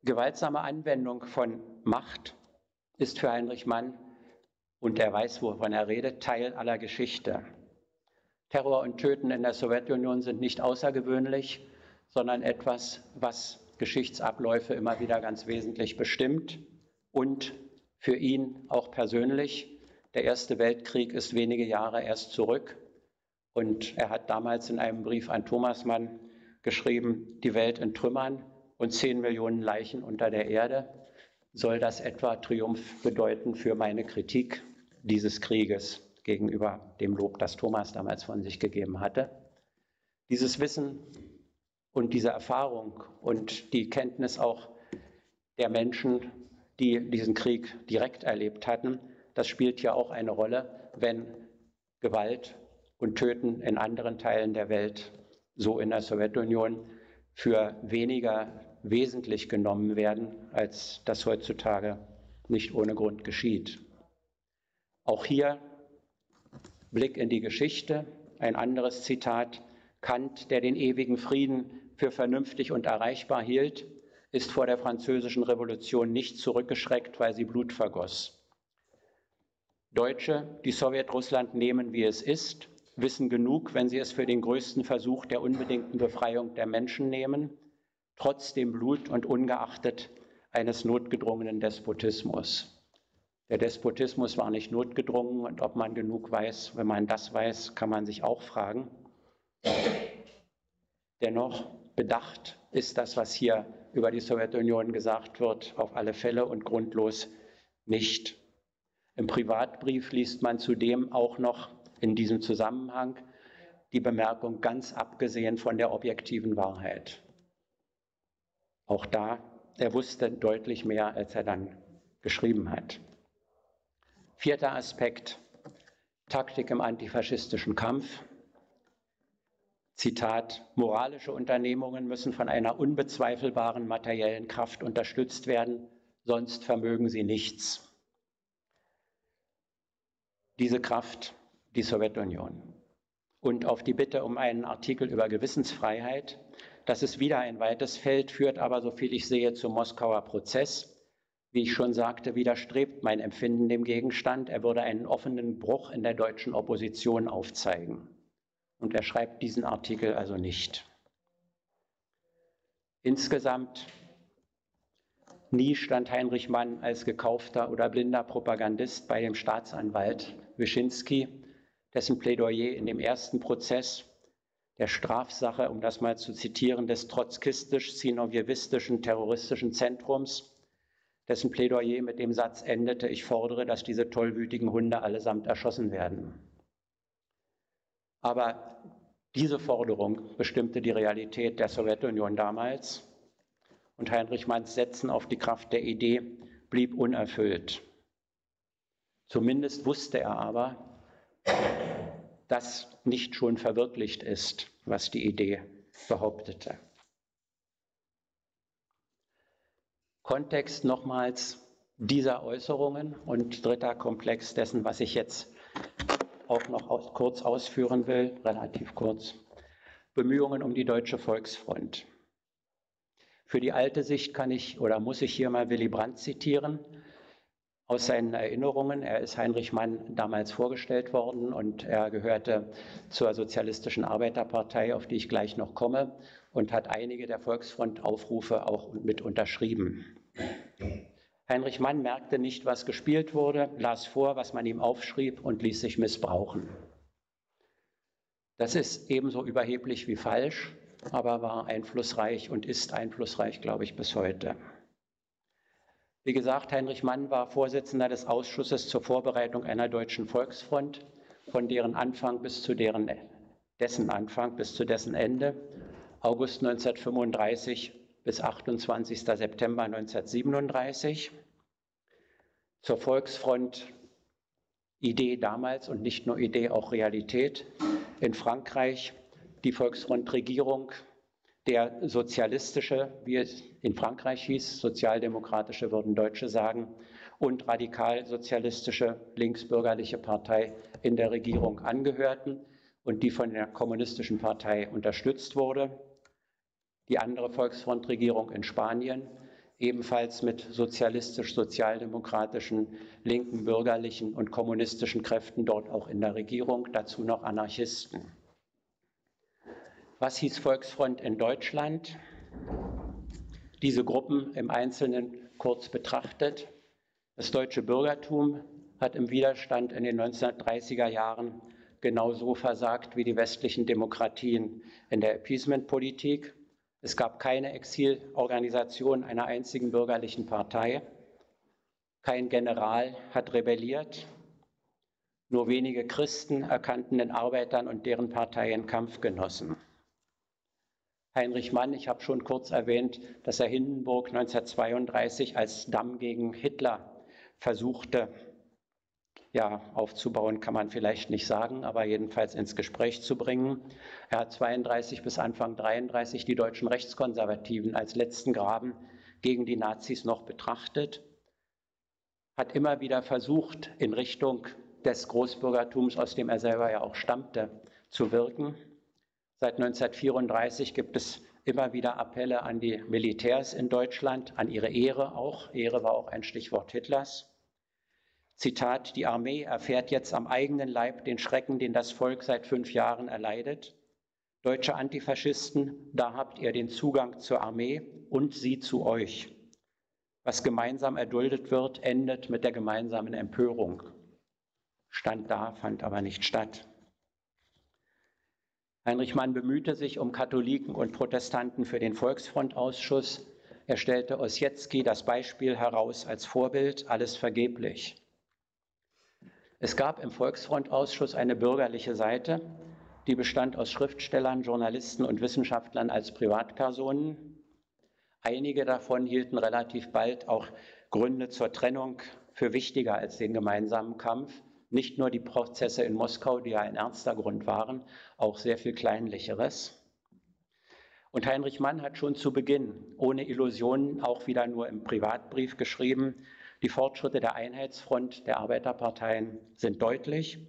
Gewaltsame Anwendung von Macht ist für Heinrich Mann, und er weiß, wovon er redet, Teil aller Geschichte. Terror und Töten in der Sowjetunion sind nicht außergewöhnlich, sondern etwas, was Geschichtsabläufe immer wieder ganz wesentlich bestimmt und für ihn auch persönlich. Der Erste Weltkrieg ist wenige Jahre erst zurück und er hat damals in einem Brief an Thomas Mann geschrieben, die Welt in Trümmern und zehn Millionen Leichen unter der Erde. Soll das etwa Triumph bedeuten für meine Kritik dieses Krieges gegenüber dem Lob, das Thomas damals von sich gegeben hatte? Dieses Wissen und diese Erfahrung und die Kenntnis auch der Menschen, die diesen Krieg direkt erlebt hatten, das spielt ja auch eine Rolle, wenn Gewalt und Töten in anderen Teilen der Welt, so in der Sowjetunion, für weniger wesentlich genommen werden, als das heutzutage nicht ohne Grund geschieht. Auch hier Blick in die Geschichte, ein anderes Zitat, Kant, der den ewigen Frieden für vernünftig und erreichbar hielt, ist vor der französischen Revolution nicht zurückgeschreckt, weil sie Blut vergoss. Deutsche, die Sowjetrussland nehmen, wie es ist, wissen genug, wenn sie es für den größten Versuch der unbedingten Befreiung der Menschen nehmen, trotz dem Blut und ungeachtet eines notgedrungenen Despotismus. Der Despotismus war nicht notgedrungen und ob man genug weiß, wenn man das weiß, kann man sich auch fragen. Dennoch bedacht ist das, was hier über die Sowjetunion gesagt wird, auf alle Fälle und grundlos nicht. Im Privatbrief liest man zudem auch noch in diesem Zusammenhang die Bemerkung ganz abgesehen von der objektiven Wahrheit. Auch da, er wusste deutlich mehr, als er dann geschrieben hat. Vierter Aspekt, Taktik im antifaschistischen Kampf. Zitat, moralische Unternehmungen müssen von einer unbezweifelbaren materiellen Kraft unterstützt werden, sonst vermögen sie nichts. Diese Kraft, die Sowjetunion. Und auf die Bitte um einen Artikel über Gewissensfreiheit, das ist wieder ein weites Feld, führt aber, soviel ich sehe, zum Moskauer Prozess. Wie ich schon sagte, widerstrebt mein Empfinden dem Gegenstand. Er würde einen offenen Bruch in der deutschen Opposition aufzeigen. Und er schreibt diesen Artikel also nicht. Insgesamt nie stand Heinrich Mann als gekaufter oder blinder Propagandist bei dem Staatsanwalt Wyszynski, dessen Plädoyer in dem ersten Prozess der Strafsache, um das mal zu zitieren, des trotzkistisch-zinowjewistischen terroristischen Zentrums, dessen Plädoyer mit dem Satz endete, ich fordere, dass diese tollwütigen Hunde allesamt erschossen werden. Aber diese Forderung bestimmte die Realität der Sowjetunion damals und Heinrich Manns Setzen auf die Kraft der Idee blieb unerfüllt. Zumindest wusste er aber, dass nicht schon verwirklicht ist, was die Idee behauptete. Kontext nochmals dieser Äußerungen und dritter Komplex dessen, was ich jetzt auch noch aus, kurz ausführen will, relativ kurz. Bemühungen um die Deutsche Volksfront. Für die alte Sicht kann ich oder muss ich hier mal Willy Brandt zitieren aus seinen Erinnerungen. Er ist Heinrich Mann damals vorgestellt worden und er gehörte zur Sozialistischen Arbeiterpartei, auf die ich gleich noch komme, und hat einige der Volksfront-Aufrufe auch mit unterschrieben. Heinrich Mann merkte nicht, was gespielt wurde, las vor, was man ihm aufschrieb und ließ sich missbrauchen. Das ist ebenso überheblich wie falsch, aber war einflussreich und ist einflussreich, glaube ich, bis heute. Wie gesagt, Heinrich Mann war Vorsitzender des Ausschusses zur Vorbereitung einer deutschen Volksfront, von deren Anfang bis zu deren, dessen Anfang bis zu dessen Ende, August 1935 bis 28. September 1937. Zur Volksfront Idee damals und nicht nur Idee, auch Realität. In Frankreich die Volksfrontregierung, der sozialistische, wie es in Frankreich hieß, sozialdemokratische würden Deutsche sagen, und radikal-sozialistische linksbürgerliche Partei in der Regierung angehörten und die von der kommunistischen Partei unterstützt wurde die andere Volksfrontregierung in Spanien, ebenfalls mit sozialistisch-sozialdemokratischen, linken, bürgerlichen und kommunistischen Kräften dort auch in der Regierung, dazu noch Anarchisten. Was hieß Volksfront in Deutschland? Diese Gruppen im Einzelnen kurz betrachtet. Das deutsche Bürgertum hat im Widerstand in den 1930er Jahren genauso versagt wie die westlichen Demokratien in der Appeasement-Politik. Es gab keine Exilorganisation einer einzigen bürgerlichen Partei. Kein General hat rebelliert. Nur wenige Christen erkannten den Arbeitern und deren Parteien Kampfgenossen. Heinrich Mann, ich habe schon kurz erwähnt, dass er Hindenburg 1932 als Damm gegen Hitler versuchte ja, aufzubauen kann man vielleicht nicht sagen, aber jedenfalls ins Gespräch zu bringen. Er hat 32 bis Anfang 33 die deutschen Rechtskonservativen als letzten Graben gegen die Nazis noch betrachtet, hat immer wieder versucht, in Richtung des Großbürgertums, aus dem er selber ja auch stammte, zu wirken. Seit 1934 gibt es immer wieder Appelle an die Militärs in Deutschland, an ihre Ehre auch. Ehre war auch ein Stichwort Hitlers. Zitat, die Armee erfährt jetzt am eigenen Leib den Schrecken, den das Volk seit fünf Jahren erleidet. Deutsche Antifaschisten, da habt ihr den Zugang zur Armee und sie zu euch. Was gemeinsam erduldet wird, endet mit der gemeinsamen Empörung. Stand da, fand aber nicht statt. Heinrich Mann bemühte sich um Katholiken und Protestanten für den Volksfrontausschuss. Er stellte Ossietzky das Beispiel heraus als Vorbild, alles vergeblich. Es gab im Volksfrontausschuss eine bürgerliche Seite, die bestand aus Schriftstellern, Journalisten und Wissenschaftlern als Privatpersonen. Einige davon hielten relativ bald auch Gründe zur Trennung für wichtiger als den gemeinsamen Kampf. Nicht nur die Prozesse in Moskau, die ja ein ernster Grund waren, auch sehr viel Kleinlicheres. Und Heinrich Mann hat schon zu Beginn, ohne Illusionen, auch wieder nur im Privatbrief geschrieben, die Fortschritte der Einheitsfront der Arbeiterparteien sind deutlich.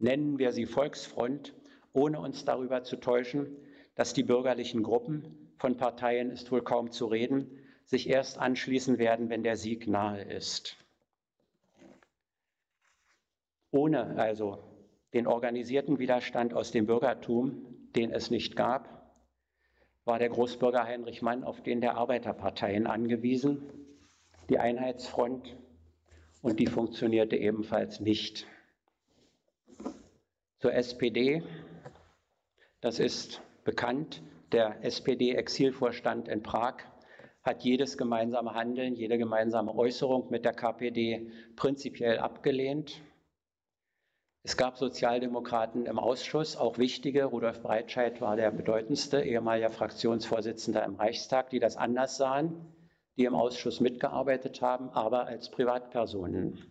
Nennen wir sie Volksfront, ohne uns darüber zu täuschen, dass die bürgerlichen Gruppen, von Parteien ist wohl kaum zu reden, sich erst anschließen werden, wenn der Sieg nahe ist. Ohne also den organisierten Widerstand aus dem Bürgertum, den es nicht gab, war der Großbürger Heinrich Mann auf den der Arbeiterparteien angewiesen. Die Einheitsfront und die funktionierte ebenfalls nicht. Zur SPD, das ist bekannt, der SPD-Exilvorstand in Prag hat jedes gemeinsame Handeln, jede gemeinsame Äußerung mit der KPD prinzipiell abgelehnt. Es gab Sozialdemokraten im Ausschuss, auch wichtige. Rudolf Breitscheid war der bedeutendste, ehemaliger Fraktionsvorsitzender im Reichstag, die das anders sahen, die im Ausschuss mitgearbeitet haben, aber als Privatpersonen.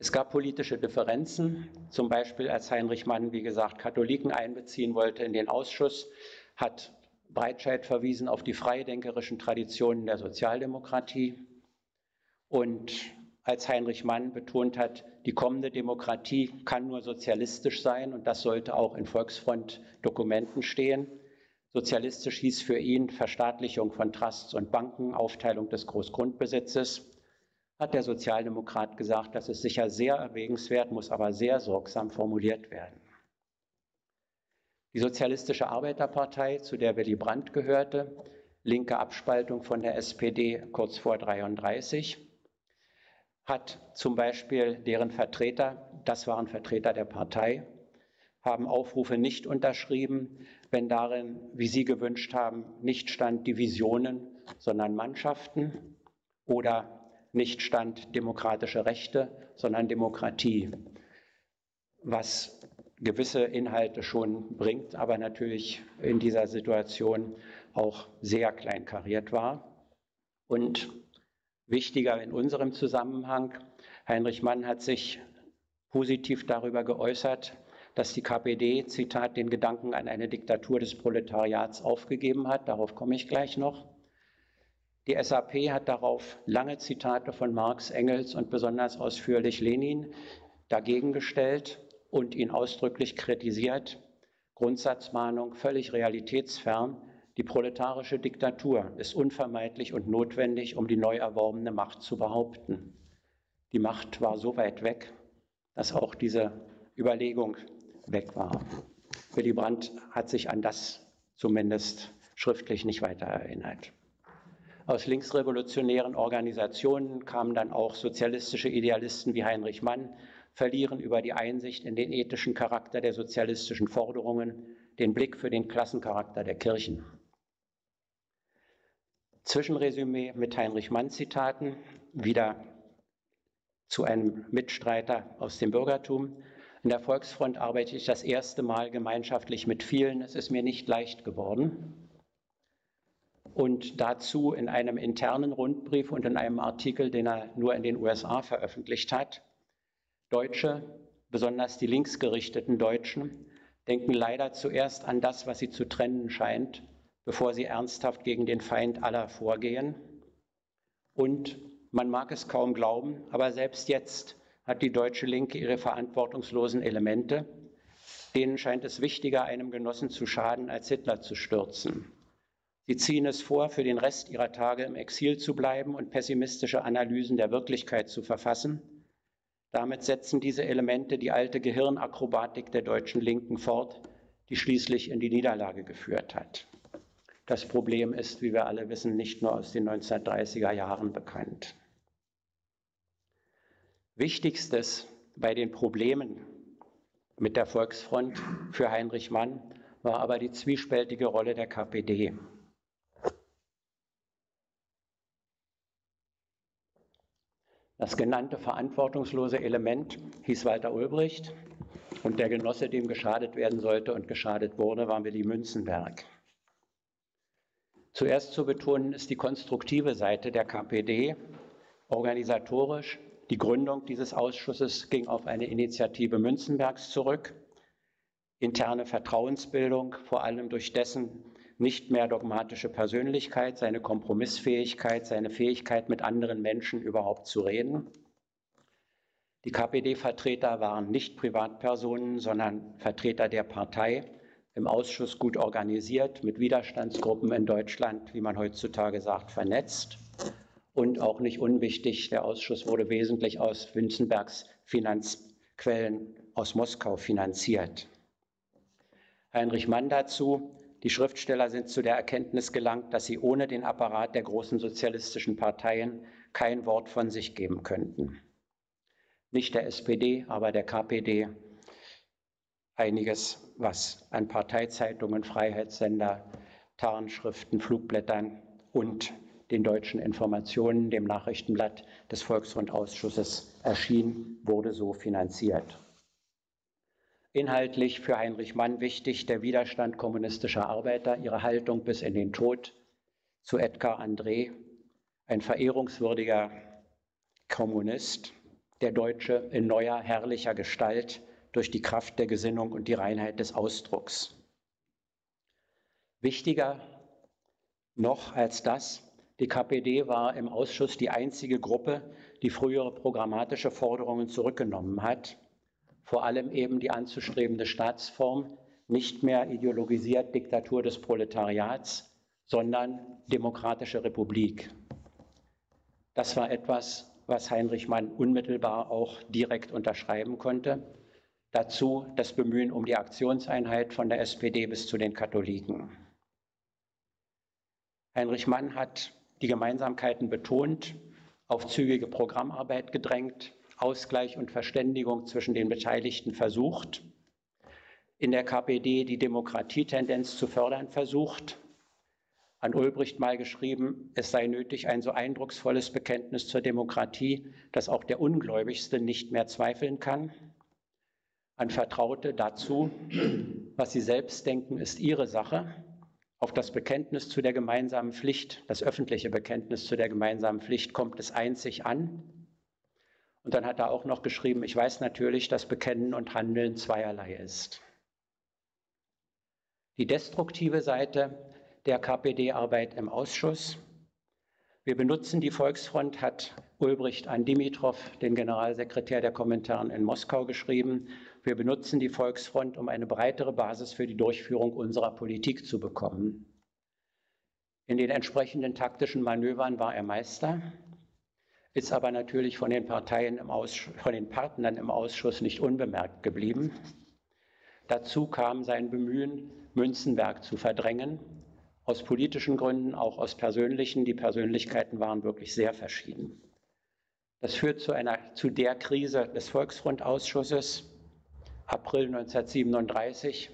Es gab politische Differenzen, zum Beispiel als Heinrich Mann, wie gesagt, Katholiken einbeziehen wollte in den Ausschuss, hat Breitscheid verwiesen auf die freidenkerischen Traditionen der Sozialdemokratie. Und als Heinrich Mann betont hat, die kommende Demokratie kann nur sozialistisch sein und das sollte auch in Volksfront-Dokumenten stehen. Sozialistisch hieß für ihn Verstaatlichung von Trusts und Banken, Aufteilung des Großgrundbesitzes. Hat der Sozialdemokrat gesagt, das ist sicher sehr erwägenswert, muss aber sehr sorgsam formuliert werden. Die Sozialistische Arbeiterpartei, zu der Willy Brandt gehörte, linke Abspaltung von der SPD kurz vor 33, hat zum Beispiel deren Vertreter, das waren Vertreter der Partei, haben Aufrufe nicht unterschrieben, wenn darin, wie Sie gewünscht haben, nicht stand Divisionen, sondern Mannschaften oder nicht stand demokratische Rechte, sondern Demokratie, was gewisse Inhalte schon bringt, aber natürlich in dieser Situation auch sehr kleinkariert war. Und Wichtiger in unserem Zusammenhang, Heinrich Mann hat sich positiv darüber geäußert, dass die KPD, Zitat, den Gedanken an eine Diktatur des Proletariats aufgegeben hat. Darauf komme ich gleich noch. Die SAP hat darauf lange Zitate von Marx, Engels und besonders ausführlich Lenin dagegen gestellt und ihn ausdrücklich kritisiert. Grundsatzmahnung völlig realitätsfern. Die proletarische Diktatur ist unvermeidlich und notwendig, um die neu erworbene Macht zu behaupten. Die Macht war so weit weg, dass auch diese Überlegung weg war. Willy Brandt hat sich an das zumindest schriftlich nicht weiter erinnert. Aus linksrevolutionären Organisationen kamen dann auch sozialistische Idealisten wie Heinrich Mann, verlieren über die Einsicht in den ethischen Charakter der sozialistischen Forderungen den Blick für den Klassencharakter der Kirchen. Zwischenresümee mit Heinrich Mann Zitaten, wieder zu einem Mitstreiter aus dem Bürgertum. In der Volksfront arbeite ich das erste Mal gemeinschaftlich mit vielen. Es ist mir nicht leicht geworden. Und dazu in einem internen Rundbrief und in einem Artikel, den er nur in den USA veröffentlicht hat. Deutsche, besonders die linksgerichteten Deutschen, denken leider zuerst an das, was sie zu trennen scheint, bevor sie ernsthaft gegen den Feind aller vorgehen. Und man mag es kaum glauben, aber selbst jetzt hat die deutsche Linke ihre verantwortungslosen Elemente. Denen scheint es wichtiger, einem Genossen zu schaden, als Hitler zu stürzen. Sie ziehen es vor, für den Rest ihrer Tage im Exil zu bleiben und pessimistische Analysen der Wirklichkeit zu verfassen. Damit setzen diese Elemente die alte Gehirnakrobatik der deutschen Linken fort, die schließlich in die Niederlage geführt hat. Das Problem ist, wie wir alle wissen, nicht nur aus den 1930er Jahren bekannt. Wichtigstes bei den Problemen mit der Volksfront für Heinrich Mann war aber die zwiespältige Rolle der KPD. Das genannte verantwortungslose Element hieß Walter Ulbricht und der Genosse, dem geschadet werden sollte und geschadet wurde, war Willy Münzenberg. Zuerst zu betonen ist die konstruktive Seite der KPD. Organisatorisch, die Gründung dieses Ausschusses ging auf eine Initiative Münzenbergs zurück. Interne Vertrauensbildung, vor allem durch dessen nicht mehr dogmatische Persönlichkeit, seine Kompromissfähigkeit, seine Fähigkeit, mit anderen Menschen überhaupt zu reden. Die KPD-Vertreter waren nicht Privatpersonen, sondern Vertreter der Partei, im Ausschuss gut organisiert, mit Widerstandsgruppen in Deutschland, wie man heutzutage sagt, vernetzt. Und auch nicht unwichtig, der Ausschuss wurde wesentlich aus Wünzenbergs Finanzquellen aus Moskau finanziert. Heinrich Mann dazu, die Schriftsteller sind zu der Erkenntnis gelangt, dass sie ohne den Apparat der großen sozialistischen Parteien kein Wort von sich geben könnten. Nicht der SPD, aber der KPD einiges, was an Parteizeitungen, Freiheitssender, Tarnschriften, Flugblättern und den deutschen Informationen, dem Nachrichtenblatt des Volksfrontausschusses erschien, wurde so finanziert. Inhaltlich für Heinrich Mann wichtig der Widerstand kommunistischer Arbeiter, ihre Haltung bis in den Tod zu Edgar André, ein verehrungswürdiger Kommunist, der Deutsche in neuer, herrlicher Gestalt durch die Kraft der Gesinnung und die Reinheit des Ausdrucks. Wichtiger noch als das, die KPD war im Ausschuss die einzige Gruppe, die frühere programmatische Forderungen zurückgenommen hat vor allem eben die anzustrebende Staatsform, nicht mehr ideologisiert Diktatur des Proletariats, sondern demokratische Republik. Das war etwas, was Heinrich Mann unmittelbar auch direkt unterschreiben konnte. Dazu das Bemühen um die Aktionseinheit von der SPD bis zu den Katholiken. Heinrich Mann hat die Gemeinsamkeiten betont, auf zügige Programmarbeit gedrängt, Ausgleich und Verständigung zwischen den Beteiligten versucht, in der KPD die Demokratietendenz zu fördern versucht, an Ulbricht mal geschrieben, es sei nötig, ein so eindrucksvolles Bekenntnis zur Demokratie, dass auch der Ungläubigste nicht mehr zweifeln kann. An Vertraute dazu, was sie selbst denken, ist ihre Sache. Auf das Bekenntnis zu der gemeinsamen Pflicht, das öffentliche Bekenntnis zu der gemeinsamen Pflicht kommt es einzig an. Und dann hat er auch noch geschrieben, ich weiß natürlich, dass Bekennen und Handeln zweierlei ist. Die destruktive Seite der KPD-Arbeit im Ausschuss. Wir benutzen die Volksfront, hat Ulbricht an Dimitrov, den Generalsekretär der Kommentaren in Moskau, geschrieben. Wir benutzen die Volksfront, um eine breitere Basis für die Durchführung unserer Politik zu bekommen. In den entsprechenden taktischen Manövern war er Meister ist aber natürlich von den Parteien im von den Partnern im Ausschuss nicht unbemerkt geblieben. Dazu kam sein Bemühen, Münzenberg zu verdrängen, aus politischen Gründen, auch aus persönlichen. Die Persönlichkeiten waren wirklich sehr verschieden. Das führt zu, einer, zu der Krise des Volksfrontausschusses, April 1937.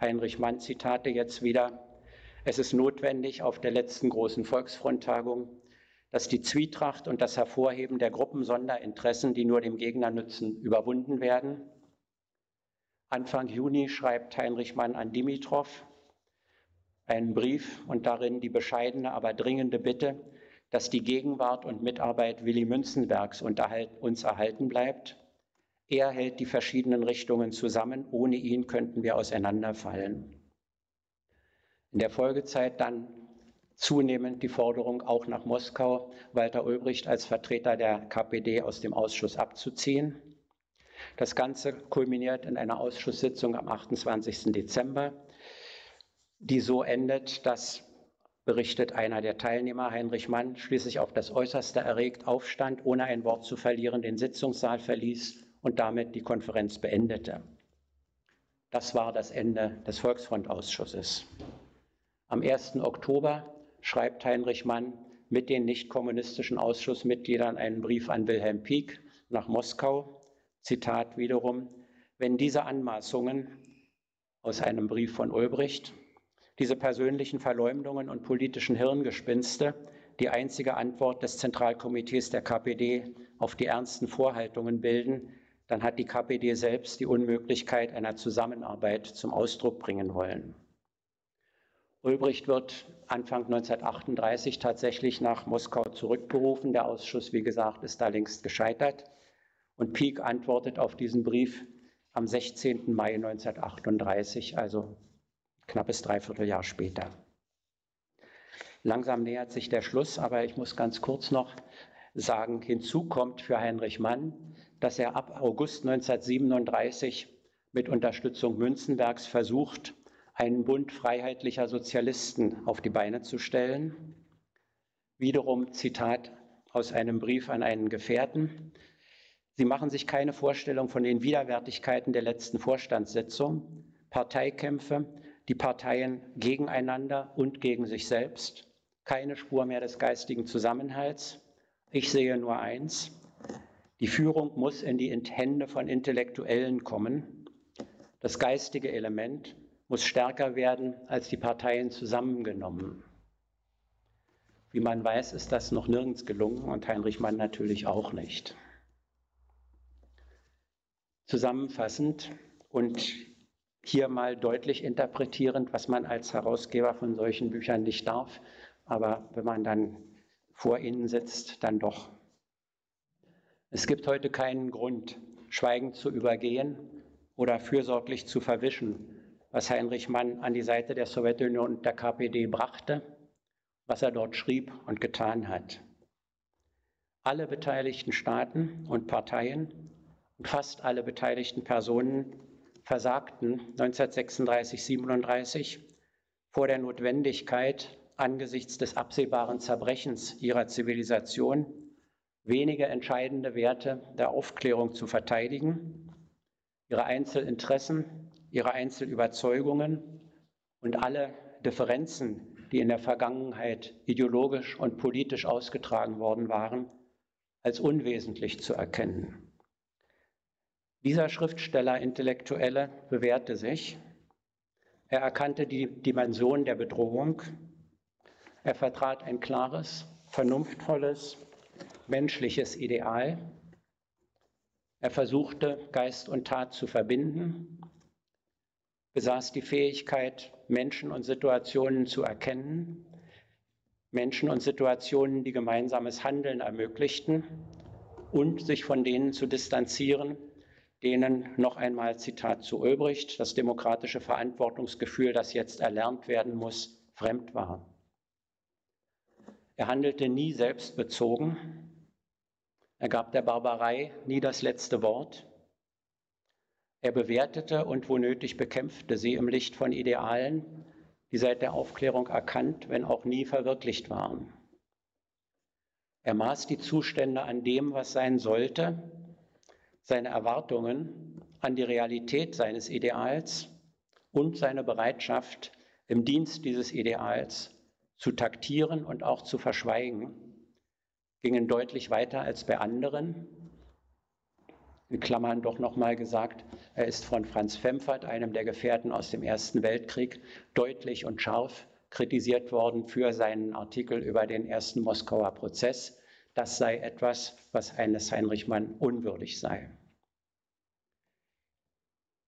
Heinrich Mann Zitate jetzt wieder. Es ist notwendig, auf der letzten großen Volksfronttagung dass die Zwietracht und das Hervorheben der Gruppensonderinteressen, die nur dem Gegner nützen, überwunden werden. Anfang Juni schreibt Heinrich Mann an Dimitrov einen Brief und darin die bescheidene, aber dringende Bitte, dass die Gegenwart und Mitarbeit Willy Münzenbergs uns erhalten bleibt. Er hält die verschiedenen Richtungen zusammen. Ohne ihn könnten wir auseinanderfallen. In der Folgezeit dann zunehmend die Forderung, auch nach Moskau Walter Ulbricht als Vertreter der KPD aus dem Ausschuss abzuziehen. Das Ganze kulminiert in einer Ausschusssitzung am 28. Dezember, die so endet, dass, berichtet einer der Teilnehmer, Heinrich Mann, schließlich auf das Äußerste erregt aufstand, ohne ein Wort zu verlieren, den Sitzungssaal verließ und damit die Konferenz beendete. Das war das Ende des Volksfrontausschusses. Am 1. Oktober schreibt Heinrich Mann mit den nicht-kommunistischen Ausschussmitgliedern einen Brief an Wilhelm Pieck nach Moskau. Zitat wiederum, wenn diese Anmaßungen aus einem Brief von Ulbricht, diese persönlichen Verleumdungen und politischen Hirngespinste die einzige Antwort des Zentralkomitees der KPD auf die ernsten Vorhaltungen bilden, dann hat die KPD selbst die Unmöglichkeit einer Zusammenarbeit zum Ausdruck bringen wollen. Ulbricht wird Anfang 1938 tatsächlich nach Moskau zurückberufen. Der Ausschuss, wie gesagt, ist da längst gescheitert. Und Pieck antwortet auf diesen Brief am 16. Mai 1938, also knappes Dreivierteljahr später. Langsam nähert sich der Schluss, aber ich muss ganz kurz noch sagen, hinzu kommt für Heinrich Mann, dass er ab August 1937 mit Unterstützung Münzenbergs versucht, einen Bund freiheitlicher Sozialisten auf die Beine zu stellen. Wiederum Zitat aus einem Brief an einen Gefährten. Sie machen sich keine Vorstellung von den Widerwärtigkeiten der letzten Vorstandssitzung, Parteikämpfe, die Parteien gegeneinander und gegen sich selbst, keine Spur mehr des geistigen Zusammenhalts. Ich sehe nur eins, die Führung muss in die Hände von Intellektuellen kommen. Das geistige Element muss stärker werden als die Parteien zusammengenommen. Wie man weiß, ist das noch nirgends gelungen und Heinrich Mann natürlich auch nicht. Zusammenfassend und hier mal deutlich interpretierend, was man als Herausgeber von solchen Büchern nicht darf, aber wenn man dann vor ihnen sitzt, dann doch. Es gibt heute keinen Grund, schweigend zu übergehen oder fürsorglich zu verwischen, was Heinrich Mann an die Seite der Sowjetunion und der KPD brachte, was er dort schrieb und getan hat. Alle beteiligten Staaten und Parteien und fast alle beteiligten Personen versagten 1936, 37 vor der Notwendigkeit, angesichts des absehbaren Zerbrechens ihrer Zivilisation wenige entscheidende Werte der Aufklärung zu verteidigen, ihre Einzelinteressen, ihre Einzelüberzeugungen und alle Differenzen, die in der Vergangenheit ideologisch und politisch ausgetragen worden waren, als unwesentlich zu erkennen. Dieser Schriftsteller, Intellektuelle, bewährte sich. Er erkannte die Dimension der Bedrohung. Er vertrat ein klares, vernunftvolles, menschliches Ideal. Er versuchte, Geist und Tat zu verbinden, besaß die Fähigkeit, Menschen und Situationen zu erkennen, Menschen und Situationen, die gemeinsames Handeln ermöglichten und sich von denen zu distanzieren, denen noch einmal Zitat zu Ulbricht, das demokratische Verantwortungsgefühl, das jetzt erlernt werden muss, fremd war. Er handelte nie selbstbezogen. Er gab der Barbarei nie das letzte Wort. Er bewertete und wo nötig bekämpfte sie im Licht von Idealen, die seit der Aufklärung erkannt, wenn auch nie verwirklicht waren. Er maß die Zustände an dem, was sein sollte, seine Erwartungen an die Realität seines Ideals und seine Bereitschaft, im Dienst dieses Ideals zu taktieren und auch zu verschweigen, gingen deutlich weiter als bei anderen. In Klammern doch nochmal gesagt, er ist von Franz Pfemfert, einem der Gefährten aus dem Ersten Weltkrieg, deutlich und scharf kritisiert worden für seinen Artikel über den ersten Moskauer Prozess. Das sei etwas, was eines Heinrich Mann unwürdig sei.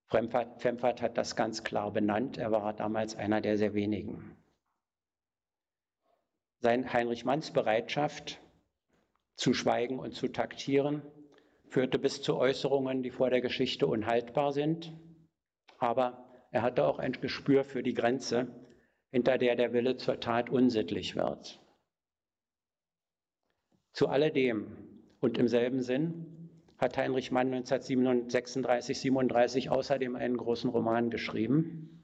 Pfemfert hat das ganz klar benannt. Er war damals einer der sehr wenigen. Sein Heinrich Manns Bereitschaft zu schweigen und zu taktieren führte bis zu Äußerungen, die vor der Geschichte unhaltbar sind. Aber er hatte auch ein Gespür für die Grenze, hinter der der Wille zur Tat unsittlich wird. Zu alledem und im selben Sinn hat Heinrich Mann 1936, 37 außerdem einen großen Roman geschrieben.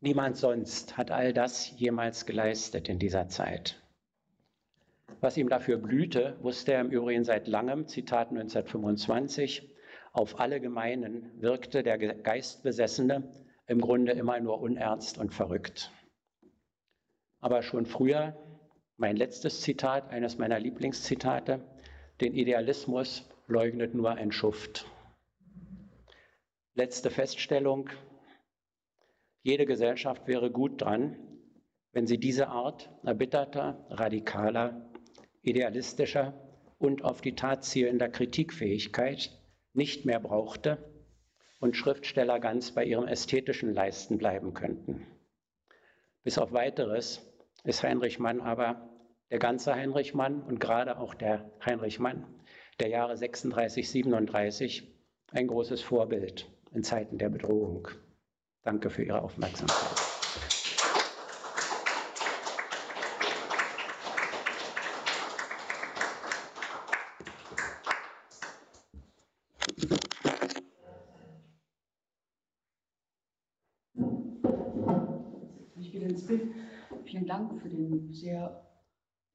Niemand sonst hat all das jemals geleistet in dieser Zeit. Was ihm dafür blühte, wusste er im Übrigen seit langem, Zitat 1925, auf alle Gemeinen wirkte der Geistbesessene im Grunde immer nur unernst und verrückt. Aber schon früher, mein letztes Zitat, eines meiner Lieblingszitate, den Idealismus leugnet nur ein Schuft. Letzte Feststellung. Jede Gesellschaft wäre gut dran, wenn sie diese Art erbitterter, radikaler, idealistischer und auf die Tat zielender Kritikfähigkeit nicht mehr brauchte und Schriftsteller ganz bei ihrem ästhetischen Leisten bleiben könnten. Bis auf weiteres ist Heinrich Mann aber der ganze Heinrich Mann und gerade auch der Heinrich Mann der Jahre 36, 37 ein großes Vorbild in Zeiten der Bedrohung. Danke für Ihre Aufmerksamkeit. Vielen Dank für den sehr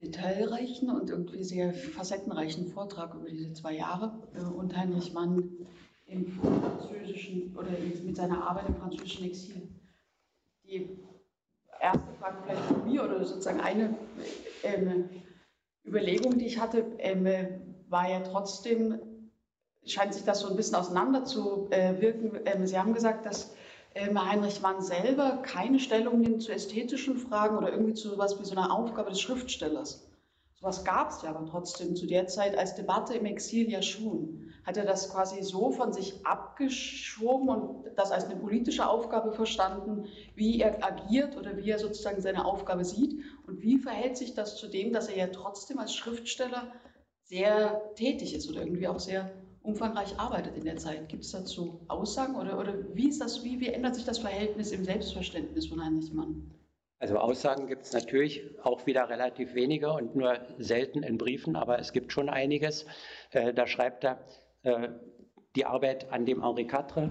detailreichen und irgendwie sehr facettenreichen Vortrag über diese zwei Jahre äh, und Heinrich Mann im französischen oder mit seiner Arbeit im französischen Exil. Die erste Frage vielleicht von mir oder sozusagen eine ähm, Überlegung, die ich hatte, ähm, war ja trotzdem, scheint sich das so ein bisschen auseinander zu äh, wirken. Ähm, Sie haben gesagt, dass Heinrich Mann selber keine Stellung nimmt zu ästhetischen Fragen oder irgendwie zu sowas wie so einer Aufgabe des Schriftstellers. Sowas gab es ja aber trotzdem zu der Zeit als Debatte im Exil ja schon. Hat er das quasi so von sich abgeschoben und das als eine politische Aufgabe verstanden, wie er agiert oder wie er sozusagen seine Aufgabe sieht? Und wie verhält sich das zu dem, dass er ja trotzdem als Schriftsteller sehr tätig ist oder irgendwie auch sehr umfangreich arbeitet in der Zeit. Gibt es dazu Aussagen oder, oder wie, ist das, wie, wie ändert sich das Verhältnis im Selbstverständnis von Heinrich Mann? Also Aussagen gibt es natürlich auch wieder relativ wenige und nur selten in Briefen, aber es gibt schon einiges. Äh, da schreibt er äh, die Arbeit an dem Henri IV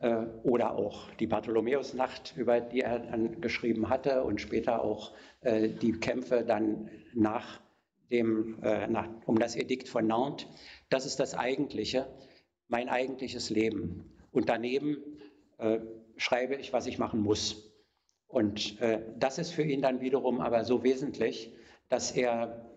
äh, oder auch die Bartholomäusnacht, über die er dann geschrieben hatte und später auch äh, die Kämpfe dann nach dem, äh, nach, um das Edikt von Nantes. Das ist das Eigentliche, mein eigentliches Leben. Und daneben äh, schreibe ich, was ich machen muss. Und äh, das ist für ihn dann wiederum aber so wesentlich, dass er,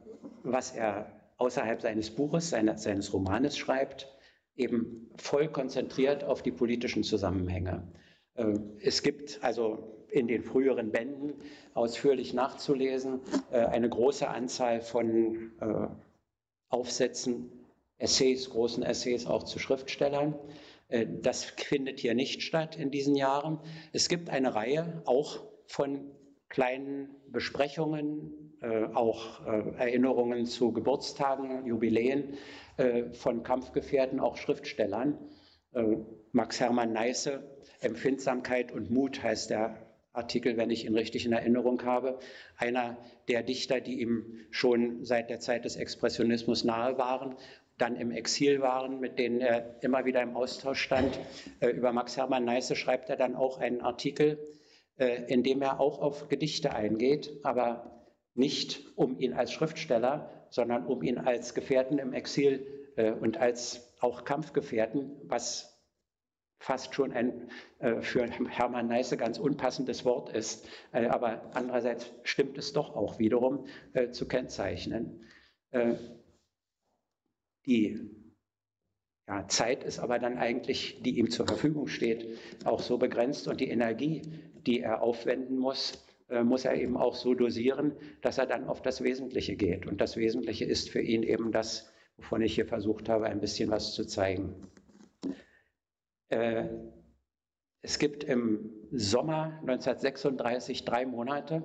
was er außerhalb seines Buches, seines, seines Romanes schreibt, eben voll konzentriert auf die politischen Zusammenhänge. Äh, es gibt also in den früheren Bänden ausführlich nachzulesen äh, eine große Anzahl von äh, Aufsätzen Essays, großen Essays auch zu Schriftstellern. Äh, das findet hier nicht statt in diesen Jahren. Es gibt eine Reihe auch von kleinen Besprechungen, auch Erinnerungen zu Geburtstagen, Jubiläen von Kampfgefährten, auch Schriftstellern. Max Hermann Neiße, Empfindsamkeit und Mut heißt der Artikel, wenn ich ihn richtig in Erinnerung habe. Einer der Dichter, die ihm schon seit der Zeit des Expressionismus nahe waren dann im Exil waren, mit denen er immer wieder im Austausch stand. Äh, über Max Hermann Neiße schreibt er dann auch einen Artikel, äh, in dem er auch auf Gedichte eingeht, aber nicht um ihn als Schriftsteller, sondern um ihn als Gefährten im Exil äh, und als auch Kampfgefährten, was fast schon ein für Hermann Neiße ganz unpassendes Wort ist. aber andererseits stimmt es doch auch wiederum zu kennzeichnen. Die ja, Zeit ist aber dann eigentlich, die ihm zur Verfügung steht, auch so begrenzt und die Energie, die er aufwenden muss, äh, muss er eben auch so dosieren, dass er dann auf das Wesentliche geht. Und das Wesentliche ist für ihn eben das, wovon ich hier versucht habe, ein bisschen was zu zeigen. Äh, es gibt im Sommer 1936 drei Monate,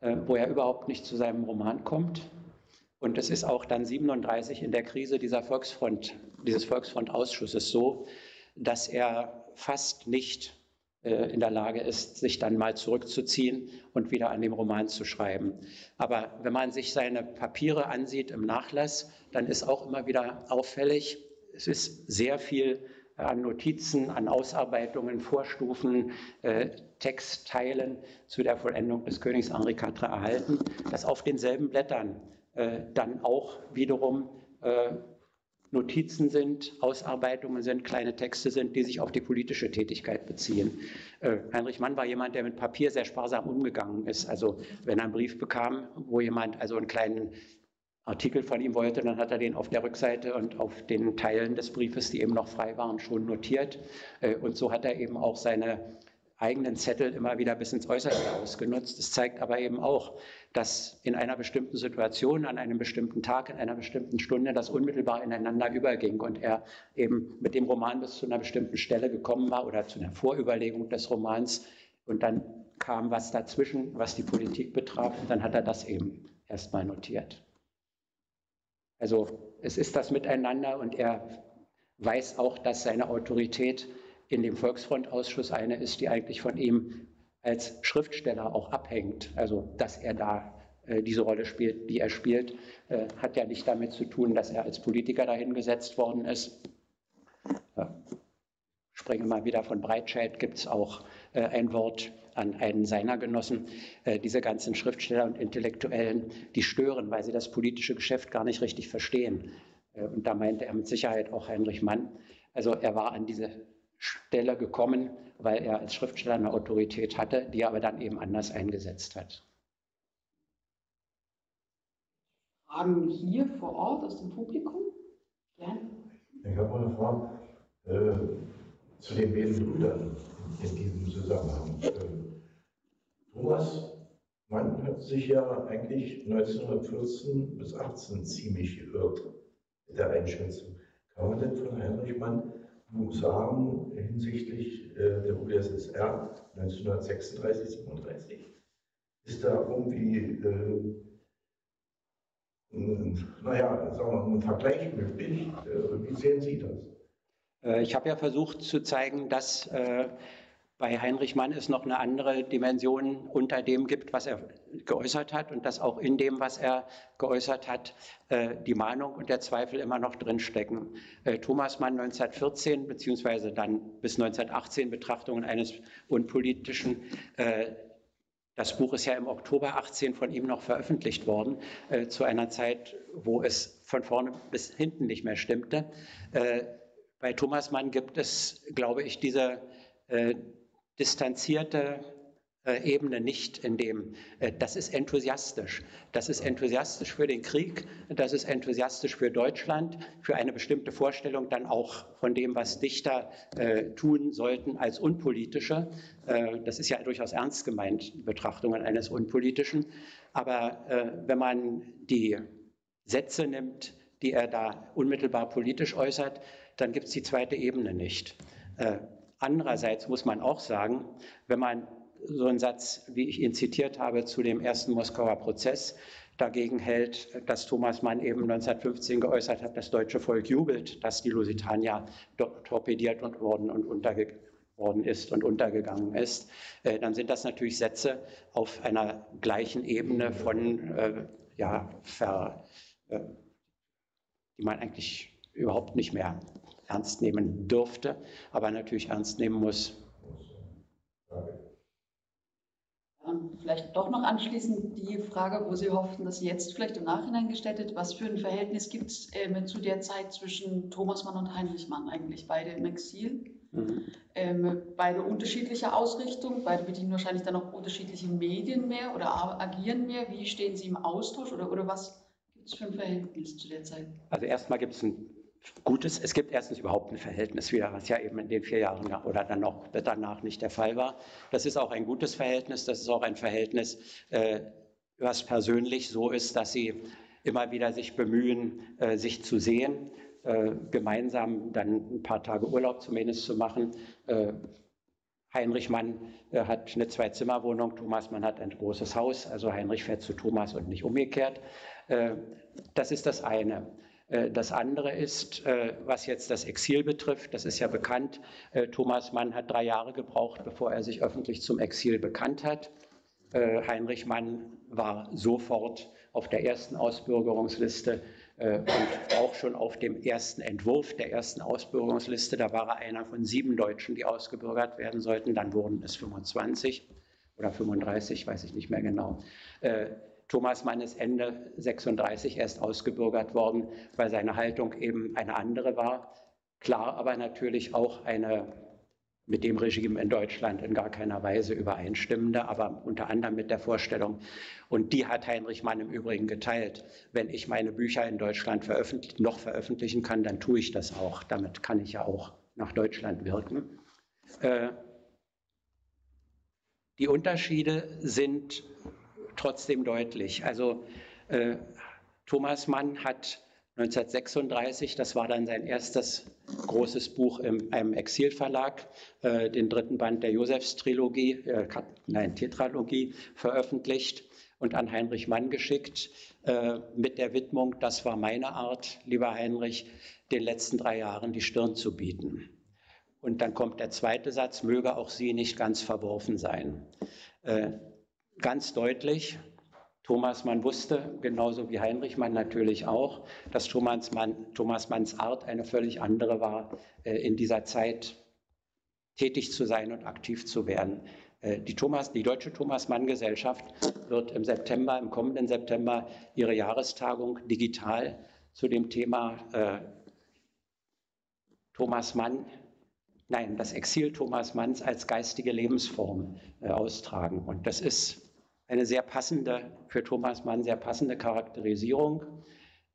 äh, wo er überhaupt nicht zu seinem Roman kommt. Und es ist auch dann 37 in der Krise dieser Volksfront, dieses Volksfrontausschusses so, dass er fast nicht äh, in der Lage ist, sich dann mal zurückzuziehen und wieder an dem Roman zu schreiben. Aber wenn man sich seine Papiere ansieht im Nachlass, dann ist auch immer wieder auffällig, es ist sehr viel an Notizen, an Ausarbeitungen, Vorstufen, äh, Textteilen zu der Vollendung des Königs Henri IV erhalten, das auf denselben Blättern äh, dann auch wiederum äh, Notizen sind, Ausarbeitungen sind, kleine Texte sind, die sich auf die politische Tätigkeit beziehen. Äh, Heinrich Mann war jemand, der mit Papier sehr sparsam umgegangen ist. Also wenn er einen Brief bekam, wo jemand also einen kleinen Artikel von ihm wollte, dann hat er den auf der Rückseite und auf den Teilen des Briefes, die eben noch frei waren, schon notiert. Äh, und so hat er eben auch seine eigenen Zettel immer wieder bis ins Äußerste ausgenutzt. Es zeigt aber eben auch, dass in einer bestimmten Situation, an einem bestimmten Tag, in einer bestimmten Stunde das unmittelbar ineinander überging und er eben mit dem Roman bis zu einer bestimmten Stelle gekommen war oder zu einer Vorüberlegung des Romans und dann kam was dazwischen, was die Politik betraf und dann hat er das eben erstmal notiert. Also es ist das Miteinander und er weiß auch, dass seine Autorität in dem Volksfrontausschuss eine ist, die eigentlich von ihm als Schriftsteller auch abhängt. Also dass er da äh, diese Rolle spielt, die er spielt, äh, hat ja nicht damit zu tun, dass er als Politiker dahingesetzt worden ist. Ja. Springe mal wieder von Breitscheid, gibt es auch äh, ein Wort, an einen seiner Genossen, äh, diese ganzen Schriftsteller und Intellektuellen, die stören, weil sie das politische Geschäft gar nicht richtig verstehen. Äh, und da meinte er mit Sicherheit auch Heinrich Mann. Also er war an diese Stelle gekommen, weil er als Schriftsteller eine Autorität hatte, die er aber dann eben anders eingesetzt hat. Fragen hier vor Ort aus dem Publikum? Gerne. Ich habe eine Frage äh, zu den beiden Brüdern in diesem Zusammenhang. Äh, Thomas Mann hat sich ja eigentlich 1914 bis 18 ziemlich geirrt mit der Einschätzung. Kann man denn von Heinrich Mann sagen hinsichtlich äh, der UdSSR 1936, 37? Ist da irgendwie, äh, naja, sagen wir mal, ein Vergleich möglich? Äh, wie sehen Sie das? Äh, ich habe ja versucht zu zeigen, dass äh, bei Heinrich Mann es noch eine andere Dimension unter dem gibt, was er geäußert hat und dass auch in dem, was er geäußert hat, äh, die Mahnung und der Zweifel immer noch drinstecken. Äh, Thomas Mann 1914 beziehungsweise dann bis 1918 Betrachtungen eines Unpolitischen. Äh, das Buch ist ja im Oktober 18 von ihm noch veröffentlicht worden, zu einer Zeit, wo es von vorne bis hinten nicht mehr stimmte. Bei Thomas Mann gibt es, glaube ich, diese distanzierte äh, Ebene nicht in dem, äh, das ist enthusiastisch. Das ist enthusiastisch für den Krieg, das ist enthusiastisch für Deutschland, für eine bestimmte Vorstellung dann auch von dem, was Dichter äh, tun sollten als Unpolitische. Das ist ja durchaus ernst gemeint, Betrachtungen eines Unpolitischen. Aber wenn man die Sätze nimmt, die er da unmittelbar politisch äußert, dann gibt es die zweite Ebene nicht. Andererseits muss man auch sagen, wenn man so einen Satz, wie ich ihn zitiert habe, zu dem ersten Moskauer Prozess dagegen hält, dass Thomas Mann eben 1915 geäußert hat, das deutsche Volk jubelt, dass die Lusitania torpediert und worden und untergegangen ist und untergegangen ist, äh, dann sind das natürlich Sätze auf einer gleichen Ebene von, äh, ja, ver, äh, die man eigentlich überhaupt nicht mehr ernst nehmen dürfte, aber natürlich ernst nehmen muss. Vielleicht doch noch anschließend die Frage, wo Sie hofften, dass sie jetzt vielleicht im Nachhinein gestellt wird. Was für ein Verhältnis gibt es äh, zu der Zeit zwischen Thomas Mann und Heinrich Mann eigentlich? Beide im Exil, mhm. ähm, beide unterschiedliche Ausrichtungen, beide bedienen wahrscheinlich dann auch unterschiedliche Medien mehr oder agieren mehr. Wie stehen Sie im Austausch oder, oder was gibt es für ein Verhältnis zu der Zeit? Also erstmal gibt es ein Gutes, es gibt erstens überhaupt ein Verhältnis wieder, was ja eben in den vier Jahren oder dann noch danach nicht der Fall war. Das ist auch ein gutes Verhältnis, das ist auch ein Verhältnis, äh, was persönlich so ist, dass sie immer wieder sich bemühen, äh, sich zu sehen, äh, gemeinsam dann ein paar Tage Urlaub zumindest zu machen. Äh, Heinrich Mann äh, hat eine Zwei-Zimmer-Wohnung, Thomas Mann hat ein großes Haus, also Heinrich fährt zu Thomas und nicht umgekehrt. Äh, das ist das eine. Äh, das andere ist, äh, was jetzt das Exil betrifft, das ist ja bekannt, äh, Thomas Mann hat drei Jahre gebraucht, bevor er sich öffentlich zum Exil bekannt hat. Heinrich Mann war sofort auf der ersten Ausbürgerungsliste und auch schon auf dem ersten Entwurf der ersten Ausbürgerungsliste. Da war er einer von sieben Deutschen, die ausgebürgert werden sollten. Dann wurden es 25 oder 35, weiß ich nicht mehr genau. Thomas Mann ist Ende 36 erst ausgebürgert worden, weil seine Haltung eben eine andere war. Klar, aber natürlich auch eine mit dem Regime in Deutschland in gar keiner Weise übereinstimmende, aber unter anderem mit der Vorstellung, und die hat Heinrich Mann im Übrigen geteilt, wenn ich meine Bücher in Deutschland veröffentlich noch veröffentlichen kann, dann tue ich das auch. Damit kann ich ja auch nach Deutschland wirken. Äh, die Unterschiede sind trotzdem deutlich. Also äh, Thomas Mann hat 1936, das war dann sein erstes großes Buch in einem Exilverlag, äh, den dritten Band der Josefstrilogie, äh, nein, Tetralogie, veröffentlicht und an Heinrich Mann geschickt äh, mit der Widmung, das war meine Art, lieber Heinrich, den letzten drei Jahren die Stirn zu bieten. Und dann kommt der zweite Satz, möge auch sie nicht ganz verworfen sein. Ganz deutlich, Thomas Mann wusste, genauso wie Heinrich Mann natürlich auch, dass Thomas, Mann, Thomas Manns Art eine völlig andere war, äh, in dieser Zeit tätig zu sein und aktiv zu werden. Äh, die, Thomas, die Deutsche Thomas Mann Gesellschaft wird im September, im kommenden September, ihre Jahrestagung digital zu dem Thema äh, Thomas Mann nein, das Exil Thomas Manns als geistige Lebensform äh, austragen. Und das ist eine sehr passende, für Thomas Mann sehr passende Charakterisierung,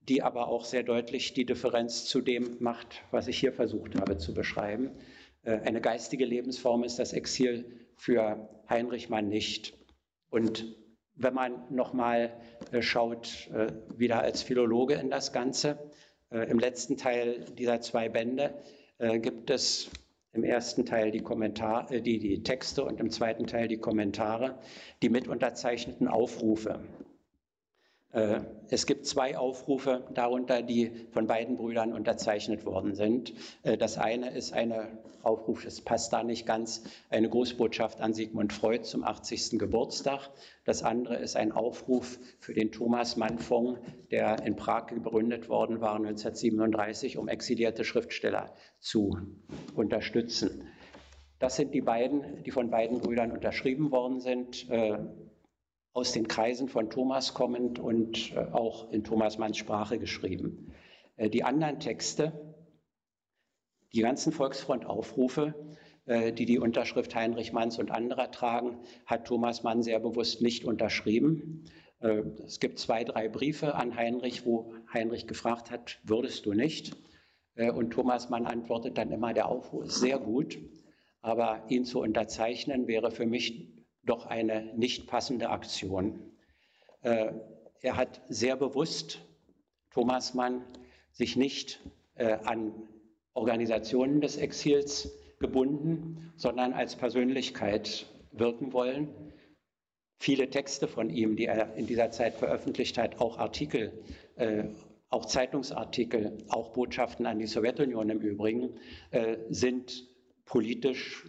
die aber auch sehr deutlich die Differenz zu dem macht, was ich hier versucht habe zu beschreiben. Äh, eine geistige Lebensform ist das Exil für Heinrich Mann nicht. Und wenn man nochmal äh, schaut, äh, wieder als Philologe in das Ganze, im letzten Teil dieser zwei Bände gibt es im ersten Teil die, Kommentar, äh, die, die Texte und im zweiten Teil die Kommentare, die mit unterzeichneten Aufrufe. Äh, es gibt zwei Aufrufe darunter, die von beiden Brüdern unterzeichnet worden sind. Äh, das eine ist ein Aufruf, das passt da nicht ganz, eine Grußbotschaft an Sigmund Freud zum 80. Geburtstag. Das andere ist ein Aufruf für den Thomas Mann Fonds, der in Prag gegründet worden war 1937, um exilierte Schriftsteller zu unterstützen. Das sind die beiden, die von beiden Brüdern unterschrieben worden sind. Aus den Kreisen von Thomas kommend und äh, auch in Thomas Manns Sprache geschrieben. Äh, die anderen Texte, die ganzen Volksfront-Aufrufe, äh, die die Unterschrift Heinrich Manns und anderer tragen, hat Thomas Mann sehr bewusst nicht unterschrieben. Es gibt zwei, drei Briefe an Heinrich, wo Heinrich gefragt hat, würdest du nicht? Und Thomas Mann antwortet dann immer, der Aufruf ist sehr gut, aber ihn zu unterzeichnen wäre für mich doch eine nicht passende Aktion. Äh, er hat sehr bewusst, Thomas Mann, sich nicht äh, an Organisationen des Exils gebunden, sondern als Persönlichkeit wirken wollen. Viele Texte von ihm, die er in dieser Zeit veröffentlicht hat, auch Artikel, äh, auch Zeitungsartikel, auch Botschaften an die Sowjetunion im Übrigen, sind politisch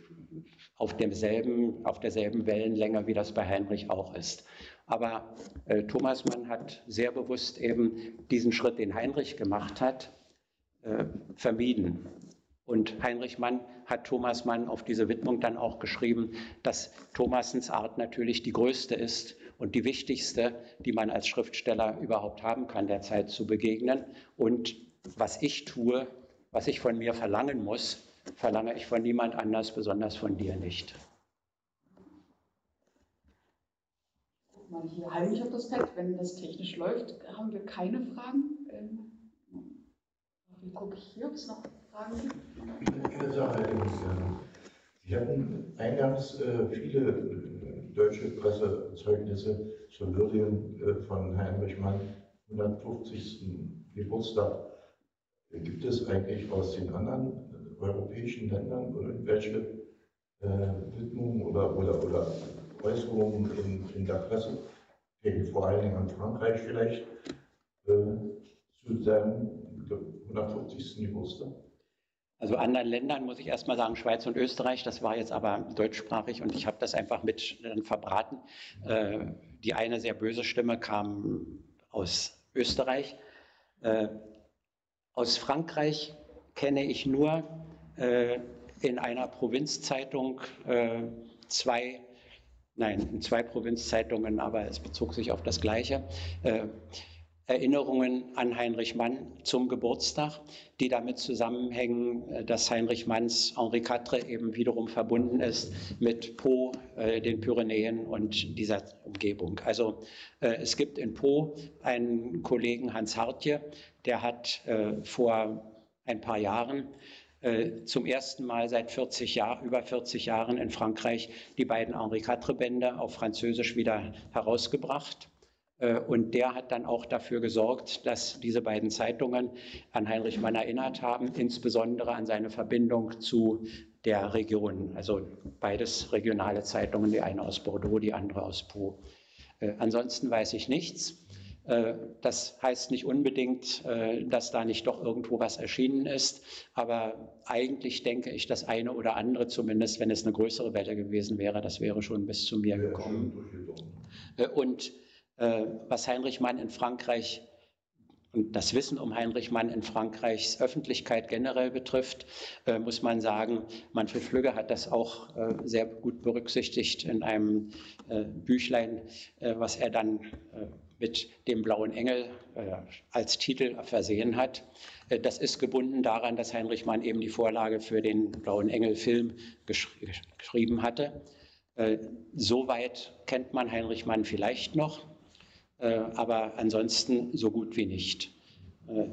auf, demselben, auf derselben Wellenlänge, wie das bei Heinrich auch ist. Aber äh, Thomas Mann hat sehr bewusst eben diesen Schritt, den Heinrich gemacht hat, äh, vermieden. Und Heinrich Mann hat Thomas Mann auf diese Widmung dann auch geschrieben, dass Thomasens Art natürlich die größte ist und die wichtigste, die man als Schriftsteller überhaupt haben kann, der Zeit zu begegnen. Und was ich tue, was ich von mir verlangen muss, verlange ich von niemand anders, besonders von dir nicht. Mal hier heimlich auf das Pad, wenn das technisch läuft, haben wir keine Fragen. Ähm, wie gucke ich hier, ob es noch Fragen gibt? Eine Sache, Sie hatten eingangs äh, viele äh, deutsche Pressezeugnisse zur Würdigung äh, von Heinrich Mann 150. Geburtstag. Gibt es eigentlich aus den anderen europäischen Ländern irgendwelche äh, Widmungen oder, oder, oder Äußerungen in, in der Presse, vor allen Dingen an Frankreich vielleicht, äh, zu seinem 150. Geburtstag? Also anderen Ländern muss ich erstmal sagen, Schweiz und Österreich, das war jetzt aber deutschsprachig und ich habe das einfach mit dann verbraten. Äh, die eine sehr böse Stimme kam aus Österreich. Äh, aus Frankreich kenne ich nur äh, in einer Provinzzeitung äh, zwei, nein, in zwei Provinzzeitungen, aber es bezog sich auf das Gleiche, äh, Erinnerungen an Heinrich Mann zum Geburtstag, die damit zusammenhängen, äh, dass Heinrich Manns Henri IV eben wiederum verbunden ist mit Po, äh, den Pyrenäen und dieser Umgebung. Also äh, es gibt in Po einen Kollegen Hans Hartje, der hat vor ein paar Jahren zum ersten Mal seit 40 Jahr, über 40 Jahren in Frankreich die beiden Henri IV-Bände auf Französisch wieder herausgebracht. Äh, und der hat dann auch dafür gesorgt, dass diese beiden Zeitungen an Heinrich Mann erinnert haben, insbesondere an seine Verbindung zu der Region. Also beides regionale Zeitungen, die eine aus Bordeaux, die andere aus Po. Äh, ansonsten weiß ich nichts. Äh, das heißt nicht unbedingt, dass da nicht doch irgendwo was erschienen ist, aber eigentlich denke ich, das eine oder andere, zumindest wenn es eine größere Welle gewesen wäre, das wäre schon bis zu mir gekommen. Und äh, was Heinrich Mann in Frankreich und das Wissen um Heinrich Mann in Frankreichs Öffentlichkeit generell betrifft, äh, muss man sagen, Manfred Flügge hat das auch äh, sehr gut berücksichtigt in einem Büchlein, was er dann mit dem Blauen Engel als Titel versehen hat. Das ist gebunden daran, dass Heinrich Mann eben die Vorlage für den Blauen Engel-Film geschrieben hatte. Soweit kennt man Heinrich Mann vielleicht noch. Äh, aber ansonsten so gut wie nicht. Äh,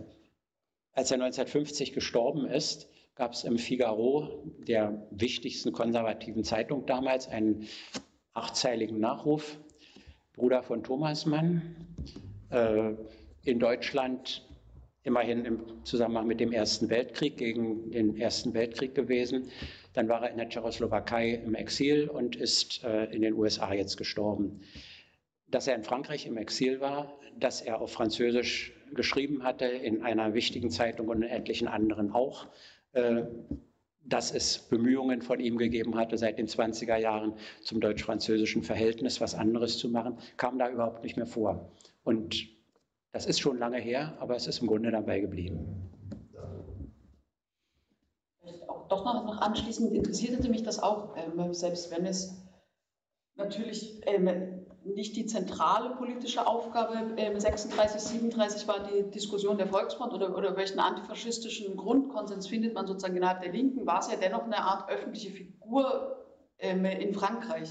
als er 1950 gestorben ist, gab es im Figaro, der wichtigsten konservativen Zeitung damals, einen achtzeiligen Nachruf. Bruder von Thomas Mann, äh, in Deutschland immerhin im Zusammenhang mit dem Ersten Weltkrieg, gegen den Ersten Weltkrieg gewesen. Dann war er in der Tschechoslowakei im Exil und ist in den USA jetzt gestorben dass er in Frankreich im Exil war, dass er auf Französisch geschrieben hatte, in einer wichtigen Zeitung und in etlichen anderen auch, äh, dass es Bemühungen von ihm gegeben hatte, seit den 20er Jahren zum deutsch-französischen Verhältnis was anderes zu machen, kam da überhaupt nicht mehr vor. Und das ist schon lange her, aber es ist im Grunde dabei geblieben. Doch noch anschließend interessierte mich das auch, ähm, selbst wenn es natürlich ähm, nicht die zentrale politische Aufgabe. Ähm, 36, 37 war die Diskussion der Volksfront oder, oder welchen antifaschistischen Grundkonsens findet man sozusagen innerhalb der Linken, war es ja dennoch eine Art öffentliche Figur ähm, in Frankreich.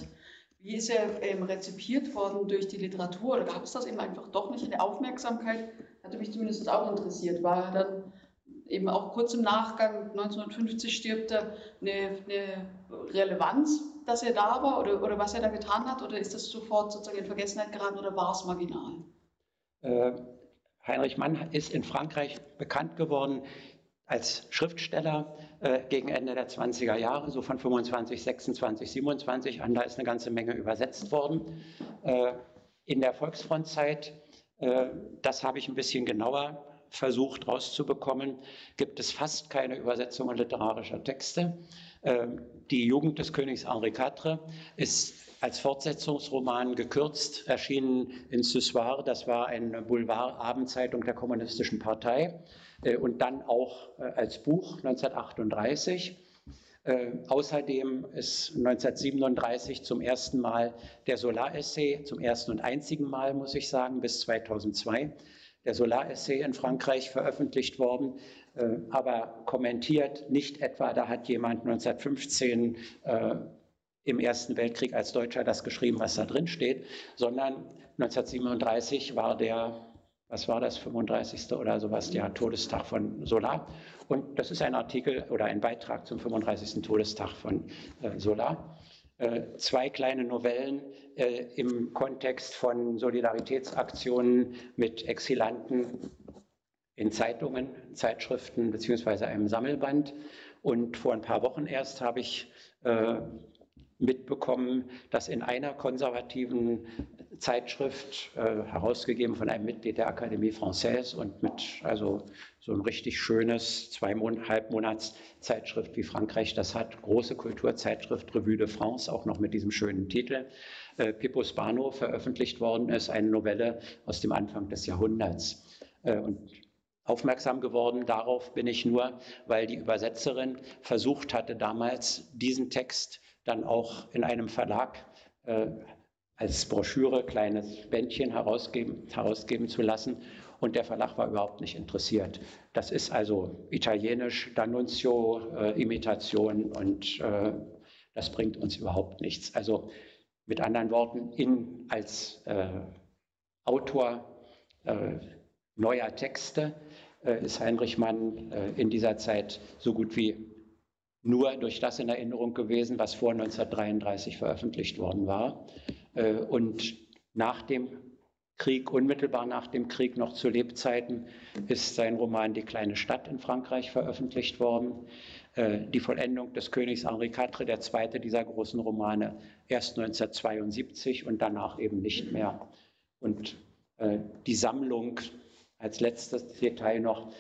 Wie ist er ähm, rezipiert worden durch die Literatur oder gab es das eben einfach doch nicht in der Aufmerksamkeit? Hatte mich zumindest auch interessiert. War er dann eben auch kurz im Nachgang, 1950 stirbt er, eine, eine Relevanz dass er da war oder, oder was er da getan hat? Oder ist das sofort sozusagen in Vergessenheit geraten oder war es marginal? Äh, Heinrich Mann ist in Frankreich bekannt geworden als Schriftsteller äh, gegen Ende der 20er Jahre, so von 25, 26, 27 an. Da ist eine ganze Menge übersetzt worden. Äh, in der Volksfrontzeit, äh, das habe ich ein bisschen genauer versucht rauszubekommen, gibt es fast keine Übersetzungen literarischer Texte. Ähm, die Jugend des Königs Henri IV ist als Fortsetzungsroman gekürzt, erschienen in Ce Soir, das war eine Boulevard-Abendzeitung der Kommunistischen Partei, äh, und dann auch äh, als Buch 1938. Äh, außerdem ist 1937 zum ersten Mal der Solar-Essay, zum ersten und einzigen Mal, muss ich sagen, bis 2002, der Solar-Essay in Frankreich veröffentlicht worden, äh, aber kommentiert nicht etwa, da hat jemand 1915 äh, im Ersten Weltkrieg als Deutscher das geschrieben, was da drin steht, sondern 1937 war der, was war das, 35. oder sowas, der Todestag von Solar. Und das ist ein Artikel oder ein Beitrag zum 35. Todestag von äh, Solar. Äh, zwei kleine Novellen äh, im Kontext von Solidaritätsaktionen mit Exilanten in Zeitungen, Zeitschriften beziehungsweise einem Sammelband. Und vor ein paar Wochen erst habe ich äh, mitbekommen, dass in einer konservativen Zeitschrift, äh, herausgegeben von einem Mitglied der Akademie Française und mit also so ein richtig schönes zweieinhalb Monats Zeitschrift wie Frankreich das hat, große Kulturzeitschrift Revue de France, auch noch mit diesem schönen Titel, äh, Pippo Spano veröffentlicht worden ist, eine Novelle aus dem Anfang des Jahrhunderts. Äh, und Aufmerksam geworden darauf bin ich nur, weil die Übersetzerin versucht hatte, damals diesen Text dann auch in einem Verlag äh, als Broschüre kleines Bändchen herausgeben, herausgeben zu lassen. Und der Verlag war überhaupt nicht interessiert. Das ist also italienisch, D'Annunzio, äh, Imitation und äh, das bringt uns überhaupt nichts. Also mit anderen Worten, in, als äh, Autor äh, neuer Texte äh, ist Heinrich Mann äh, in dieser Zeit so gut wie nur durch das in Erinnerung gewesen, was vor 1933 veröffentlicht worden war. Und nach dem Krieg, unmittelbar nach dem Krieg, noch zu Lebzeiten, ist sein Roman Die kleine Stadt in Frankreich veröffentlicht worden. Äh, die Vollendung des Königs Henri IV, der zweite dieser großen Romane, erst 1972 und danach eben nicht mehr. Und äh, die Sammlung als letztes Detail noch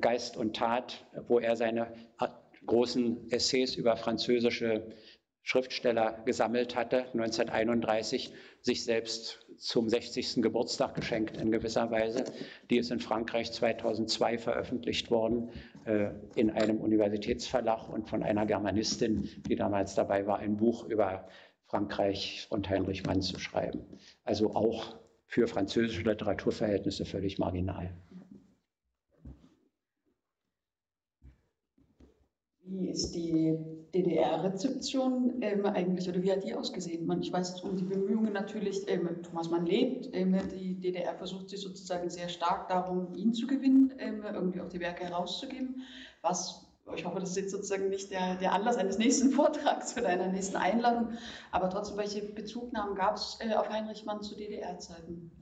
Geist und Tat, wo er seine großen Essays über französische Schriftsteller gesammelt hatte, 1931 sich selbst zum 60. Geburtstag geschenkt in gewisser Weise. Die ist in Frankreich 2002 veröffentlicht worden äh, in einem Universitätsverlag und von einer Germanistin, die damals dabei war, ein Buch über Frankreich und Heinrich Mann zu schreiben. Also auch für französische Literaturverhältnisse völlig marginal. Wie ist die DDR-Rezeption ähm, eigentlich oder wie hat die ausgesehen? Man, ich weiß um die Bemühungen natürlich, ähm, Thomas Mann lebt, ähm, die DDR versucht sich sozusagen sehr stark darum, ihn zu gewinnen, ähm, irgendwie auch die Werke herauszugeben. Was, ich hoffe, das ist jetzt sozusagen nicht der, der Anlass eines nächsten [LAUGHS] Vortrags oder einer nächsten Einladung, aber trotzdem, welche Bezugnahmen gab es äh, auf Heinrich Mann zu DDR-Zeiten?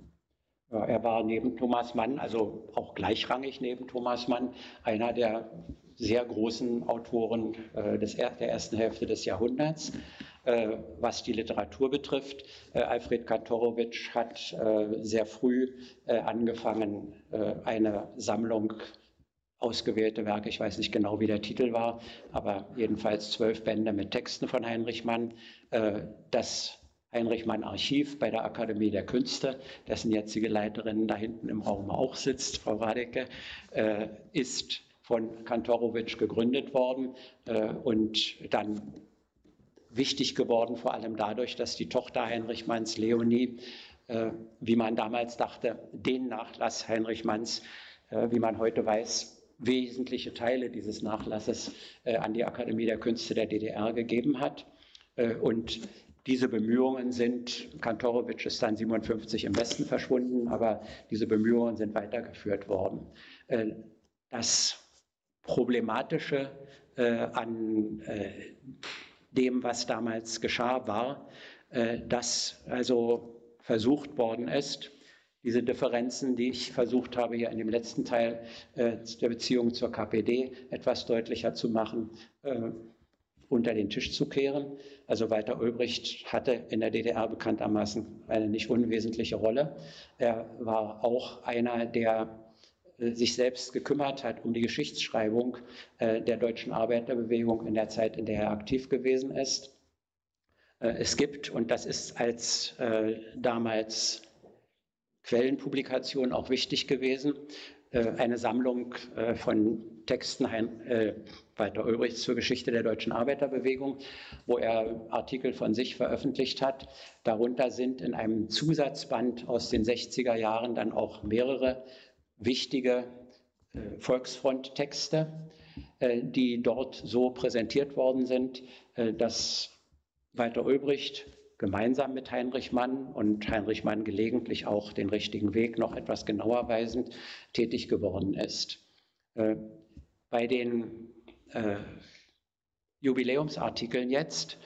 Ja, er war neben Thomas Mann, also auch gleichrangig neben Thomas Mann, einer der sehr großen Autoren äh, des, der ersten Hälfte des Jahrhunderts. Äh, was die Literatur betrifft, äh, Alfred Kantorowitsch hat äh, sehr früh äh, angefangen, äh, eine Sammlung ausgewählte Werke, ich weiß nicht genau, wie der Titel war, aber jedenfalls zwölf Bände mit Texten von Heinrich Mann. das Heinrich Mann Archiv bei der Akademie der Künste, dessen jetzige Leiterin da hinten im Raum auch sitzt, Frau Radecke, ist von Kantorowitsch gegründet worden äh, und dann wichtig geworden, vor allem dadurch, dass die Tochter Heinrich Manns, Leonie, äh, wie man damals dachte, den Nachlass Heinrich Manns, äh, wie man heute weiß, wesentliche Teile dieses Nachlasses an die Akademie der Künste der DDR gegeben hat. Und diese Bemühungen sind, Kantorowitsch ist dann 57 im Westen verschwunden, aber diese Bemühungen sind weitergeführt worden. Das Problematische äh, an äh, dem, was damals geschah, war, äh, dass also versucht worden ist, diese Differenzen, die ich versucht habe, hier in dem letzten Teil der Beziehung zur KPD etwas deutlicher zu machen, unter den Tisch zu kehren. Also Walter Ulbricht hatte in der DDR bekanntermaßen eine nicht unwesentliche Rolle. Er war auch einer der sich selbst gekümmert hat um die Geschichtsschreibung äh, der deutschen Arbeiterbewegung in der Zeit, in der er aktiv gewesen ist. Äh, es gibt, und das ist als damals Quellenpublikation auch wichtig gewesen, eine Sammlung von Texten Walter Ulbrichts zur Geschichte der deutschen Arbeiterbewegung, wo er Artikel von sich veröffentlicht hat. Darunter sind in einem Zusatzband aus den 60er Jahren dann auch mehrere wichtige äh, Volksfront-Texte, äh, die dort so präsentiert worden sind, äh, dass Walter Ulbricht gemeinsam mit Heinrich Mann und Heinrich Mann gelegentlich auch den richtigen Weg noch etwas genauer weisend tätig geworden ist. Bei den Jubiläumsartikeln jetzt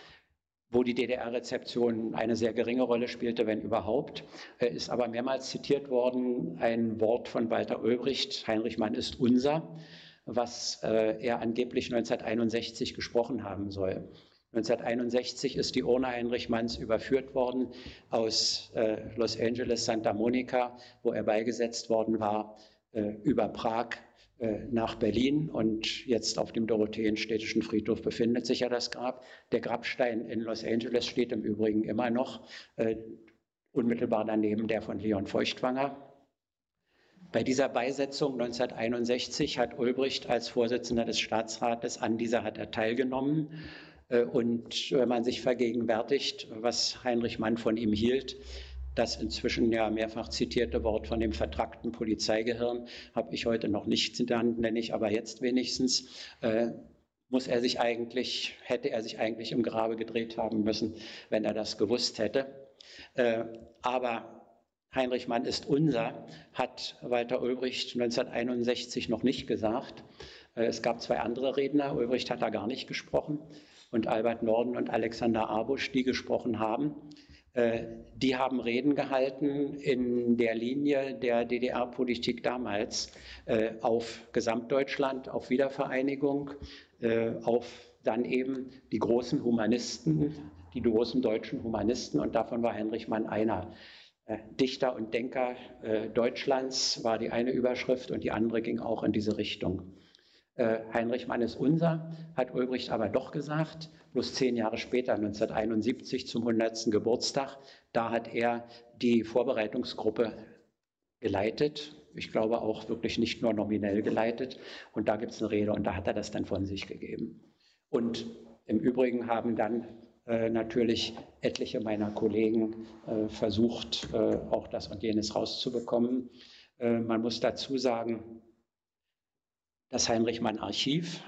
wo die DDR-Rezeption eine sehr geringe Rolle spielte, wenn überhaupt, ist aber mehrmals zitiert worden ein Wort von Walter Ulbricht, Heinrich Mann ist unser, was äh, er angeblich 1961 gesprochen haben soll. 1961 ist die Urne Heinrich Manns überführt worden aus äh, Los Angeles, Santa Monica, wo er beigesetzt worden war, äh, über Prag äh, nach Berlin und jetzt auf dem Dorotheenstädtischen Friedhof befindet sich ja das Grab. Der Grabstein in Los Angeles steht im Übrigen immer noch, äh, unmittelbar daneben der von Leon Feuchtwanger. Bei dieser Beisetzung 1961 hat Ulbricht als Vorsitzender des Staatsrates an dieser hat er teilgenommen. Äh, und wenn man sich vergegenwärtigt, was Heinrich Mann von ihm hielt, das inzwischen ja mehrfach zitierte Wort von dem vertrackten Polizeigehirn habe ich heute noch nicht genannt, nenne ich aber jetzt wenigstens. Äh, muss er sich eigentlich, hätte er sich eigentlich im Grabe gedreht haben müssen, wenn er das gewusst hätte. Äh, aber Heinrich Mann ist unser, hat Walter Ulbricht 1961 noch nicht gesagt. Äh, es gab zwei andere Redner, Ulbricht hat da gar nicht gesprochen und Albert Norden und Alexander Abusch, die gesprochen haben. Äh, die haben Reden gehalten in der Linie der DDR-Politik damals äh, auf Gesamtdeutschland, auf Wiedervereinigung, äh, auf dann eben die großen Humanisten, die großen deutschen Humanisten und davon war Heinrich Mann einer. Dichter und Denker Deutschlands war die eine Überschrift und die andere ging auch in diese Richtung. Heinrich Mann ist unser, hat Ulbricht aber doch gesagt bloß zehn Jahre später, 1971 zum 100. Geburtstag. Da hat er die Vorbereitungsgruppe geleitet. Ich glaube auch wirklich nicht nur nominell geleitet. Und da gibt es eine Rede und da hat er das dann von sich gegeben. Und im Übrigen haben dann äh, natürlich etliche meiner Kollegen äh, versucht, äh, auch das und jenes rauszubekommen. Äh, man muss dazu sagen, das Heinrich Mann Archiv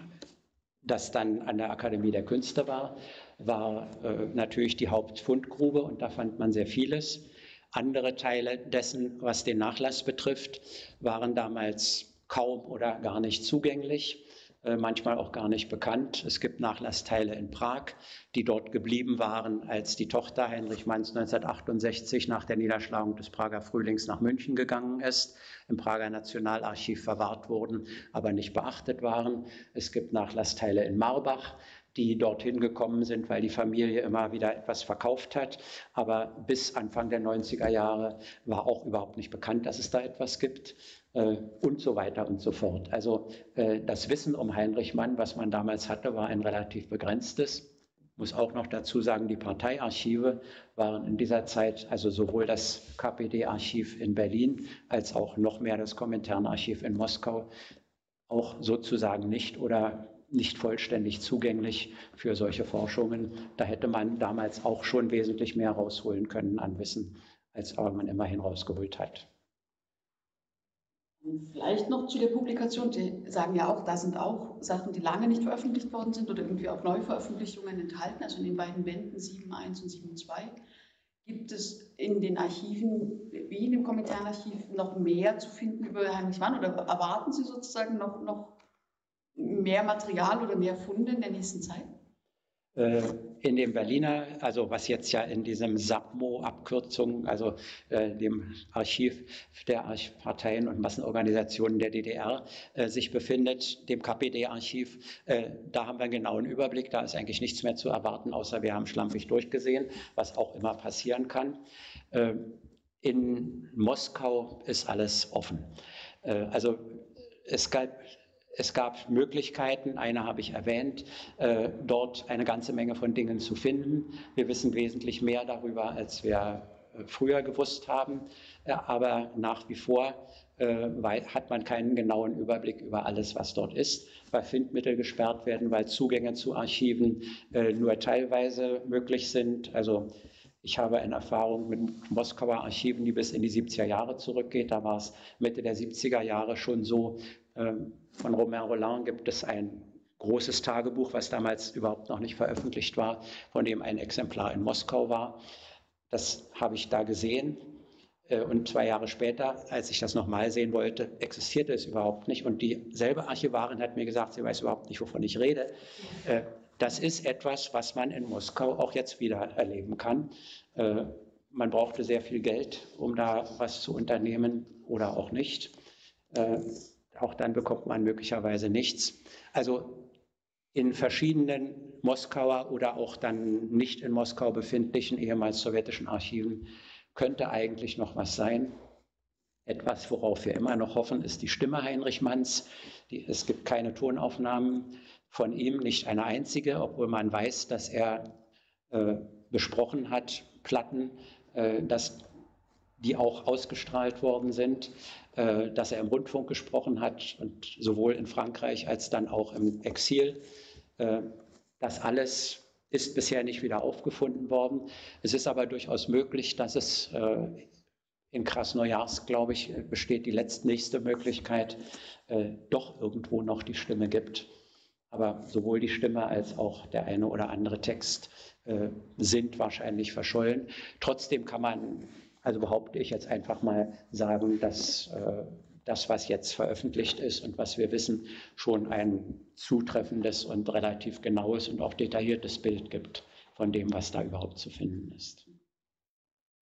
das dann an der Akademie der Künste war, war äh, natürlich die Hauptfundgrube und da fand man sehr vieles. Andere Teile dessen, was den Nachlass betrifft, waren damals kaum oder gar nicht zugänglich. Äh, manchmal auch gar nicht bekannt. Es gibt Nachlassteile in Prag, die dort geblieben waren, als die Tochter Heinrich Manns 1968 nach der Niederschlagung des Prager Frühlings nach München gegangen ist, im Prager Nationalarchiv verwahrt wurden, aber nicht beachtet waren. Es gibt Nachlassteile in Marbach, die dorthin gekommen sind, weil die Familie immer wieder etwas verkauft hat. Aber bis Anfang der 90er Jahre war auch überhaupt nicht bekannt, dass es da etwas gibt und so weiter und so fort. Also äh, das Wissen um Heinrich Mann, was man damals hatte, war ein relativ begrenztes. Muss auch noch dazu sagen, die Parteiarchive waren in dieser Zeit, also sowohl das KPD-Archiv in Berlin als auch noch mehr das Komintern-Archiv in Moskau, auch sozusagen nicht oder nicht vollständig zugänglich für solche Forschungen. Da hätte man damals auch schon wesentlich mehr rausholen können an Wissen, als man immerhin rausgeholt hat. Vielleicht noch zu der Publikation. Die sagen ja auch, da sind auch Sachen, die lange nicht veröffentlicht worden sind oder irgendwie auch Neuveröffentlichungen enthalten, also in den beiden Bänden 7.1 und 7.2. Gibt es in den Archiven, wie in dem Kommentararchiv, noch mehr zu finden über Heinrich Mann oder erwarten Sie sozusagen noch, noch mehr Material oder mehr Funde in der nächsten Zeit? Äh, in dem Berliner, also was jetzt ja in diesem SAPMO-Abkürzung, also äh, dem Archiv der Parteien und Massenorganisationen der DDR äh, sich befindet, dem KPD-Archiv, äh, da haben wir einen genauen Überblick. Da ist eigentlich nichts mehr zu erwarten, außer wir haben schlampig durchgesehen, was auch immer passieren kann. Äh, in Moskau ist alles offen. Äh, also es gab es gab Möglichkeiten, eine habe ich erwähnt, äh, dort eine ganze Menge von Dingen zu finden. Wir wissen wesentlich mehr darüber, als wir äh, früher gewusst haben, äh, aber nach wie vor hat man keinen genauen Überblick über alles, was dort ist, weil Findmittel gesperrt werden, weil Zugänge zu Archiven nur teilweise möglich sind. Also ich habe eine Erfahrung mit Moskauer Archiven, die bis in die 70er Jahre zurückgeht. Da war es Mitte der 70er Jahre schon so, ähm, von Romain Roland gibt es ein großes Tagebuch, was damals überhaupt noch nicht veröffentlicht war, von dem ein Exemplar in Moskau war. Das habe ich da gesehen. Äh, und zwei Jahre später, als ich das nochmal sehen wollte, existierte es überhaupt nicht. Und dieselbe Archivarin hat mir gesagt, sie weiß überhaupt nicht, wovon ich rede. Äh, das ist etwas, was man in Moskau auch jetzt wieder erleben kann. Äh, man brauchte sehr viel Geld, um da was zu unternehmen oder auch nicht. Auch dann bekommt man möglicherweise nichts. Also in verschiedenen Moskauer oder auch dann nicht in Moskau befindlichen ehemals sowjetischen Archiven könnte eigentlich noch was sein. Etwas, worauf wir immer noch hoffen, ist die Stimme Heinrich Manns. Die, es gibt keine Tonaufnahmen von ihm, nicht eine einzige, obwohl man weiß, dass er äh, besprochen hat, Platten, äh, dass die auch ausgestrahlt worden sind. Äh, dass er im Rundfunk gesprochen hat und sowohl in Frankreich als dann auch im Exil. Äh, das alles ist bisher nicht wieder aufgefunden worden. Es ist aber durchaus möglich, dass es äh, in Krasnojarsk, glaube ich, besteht die letztnächste Möglichkeit, äh, doch irgendwo noch die Stimme gibt. Aber sowohl die Stimme als auch der eine oder andere Text äh, sind wahrscheinlich verschollen. Trotzdem kann man, also behaupte ich jetzt einfach mal sagen, dass äh, das, was jetzt veröffentlicht ist und was wir wissen, schon ein zutreffendes und relativ genaues und auch detailliertes Bild gibt von dem, was da überhaupt zu finden ist.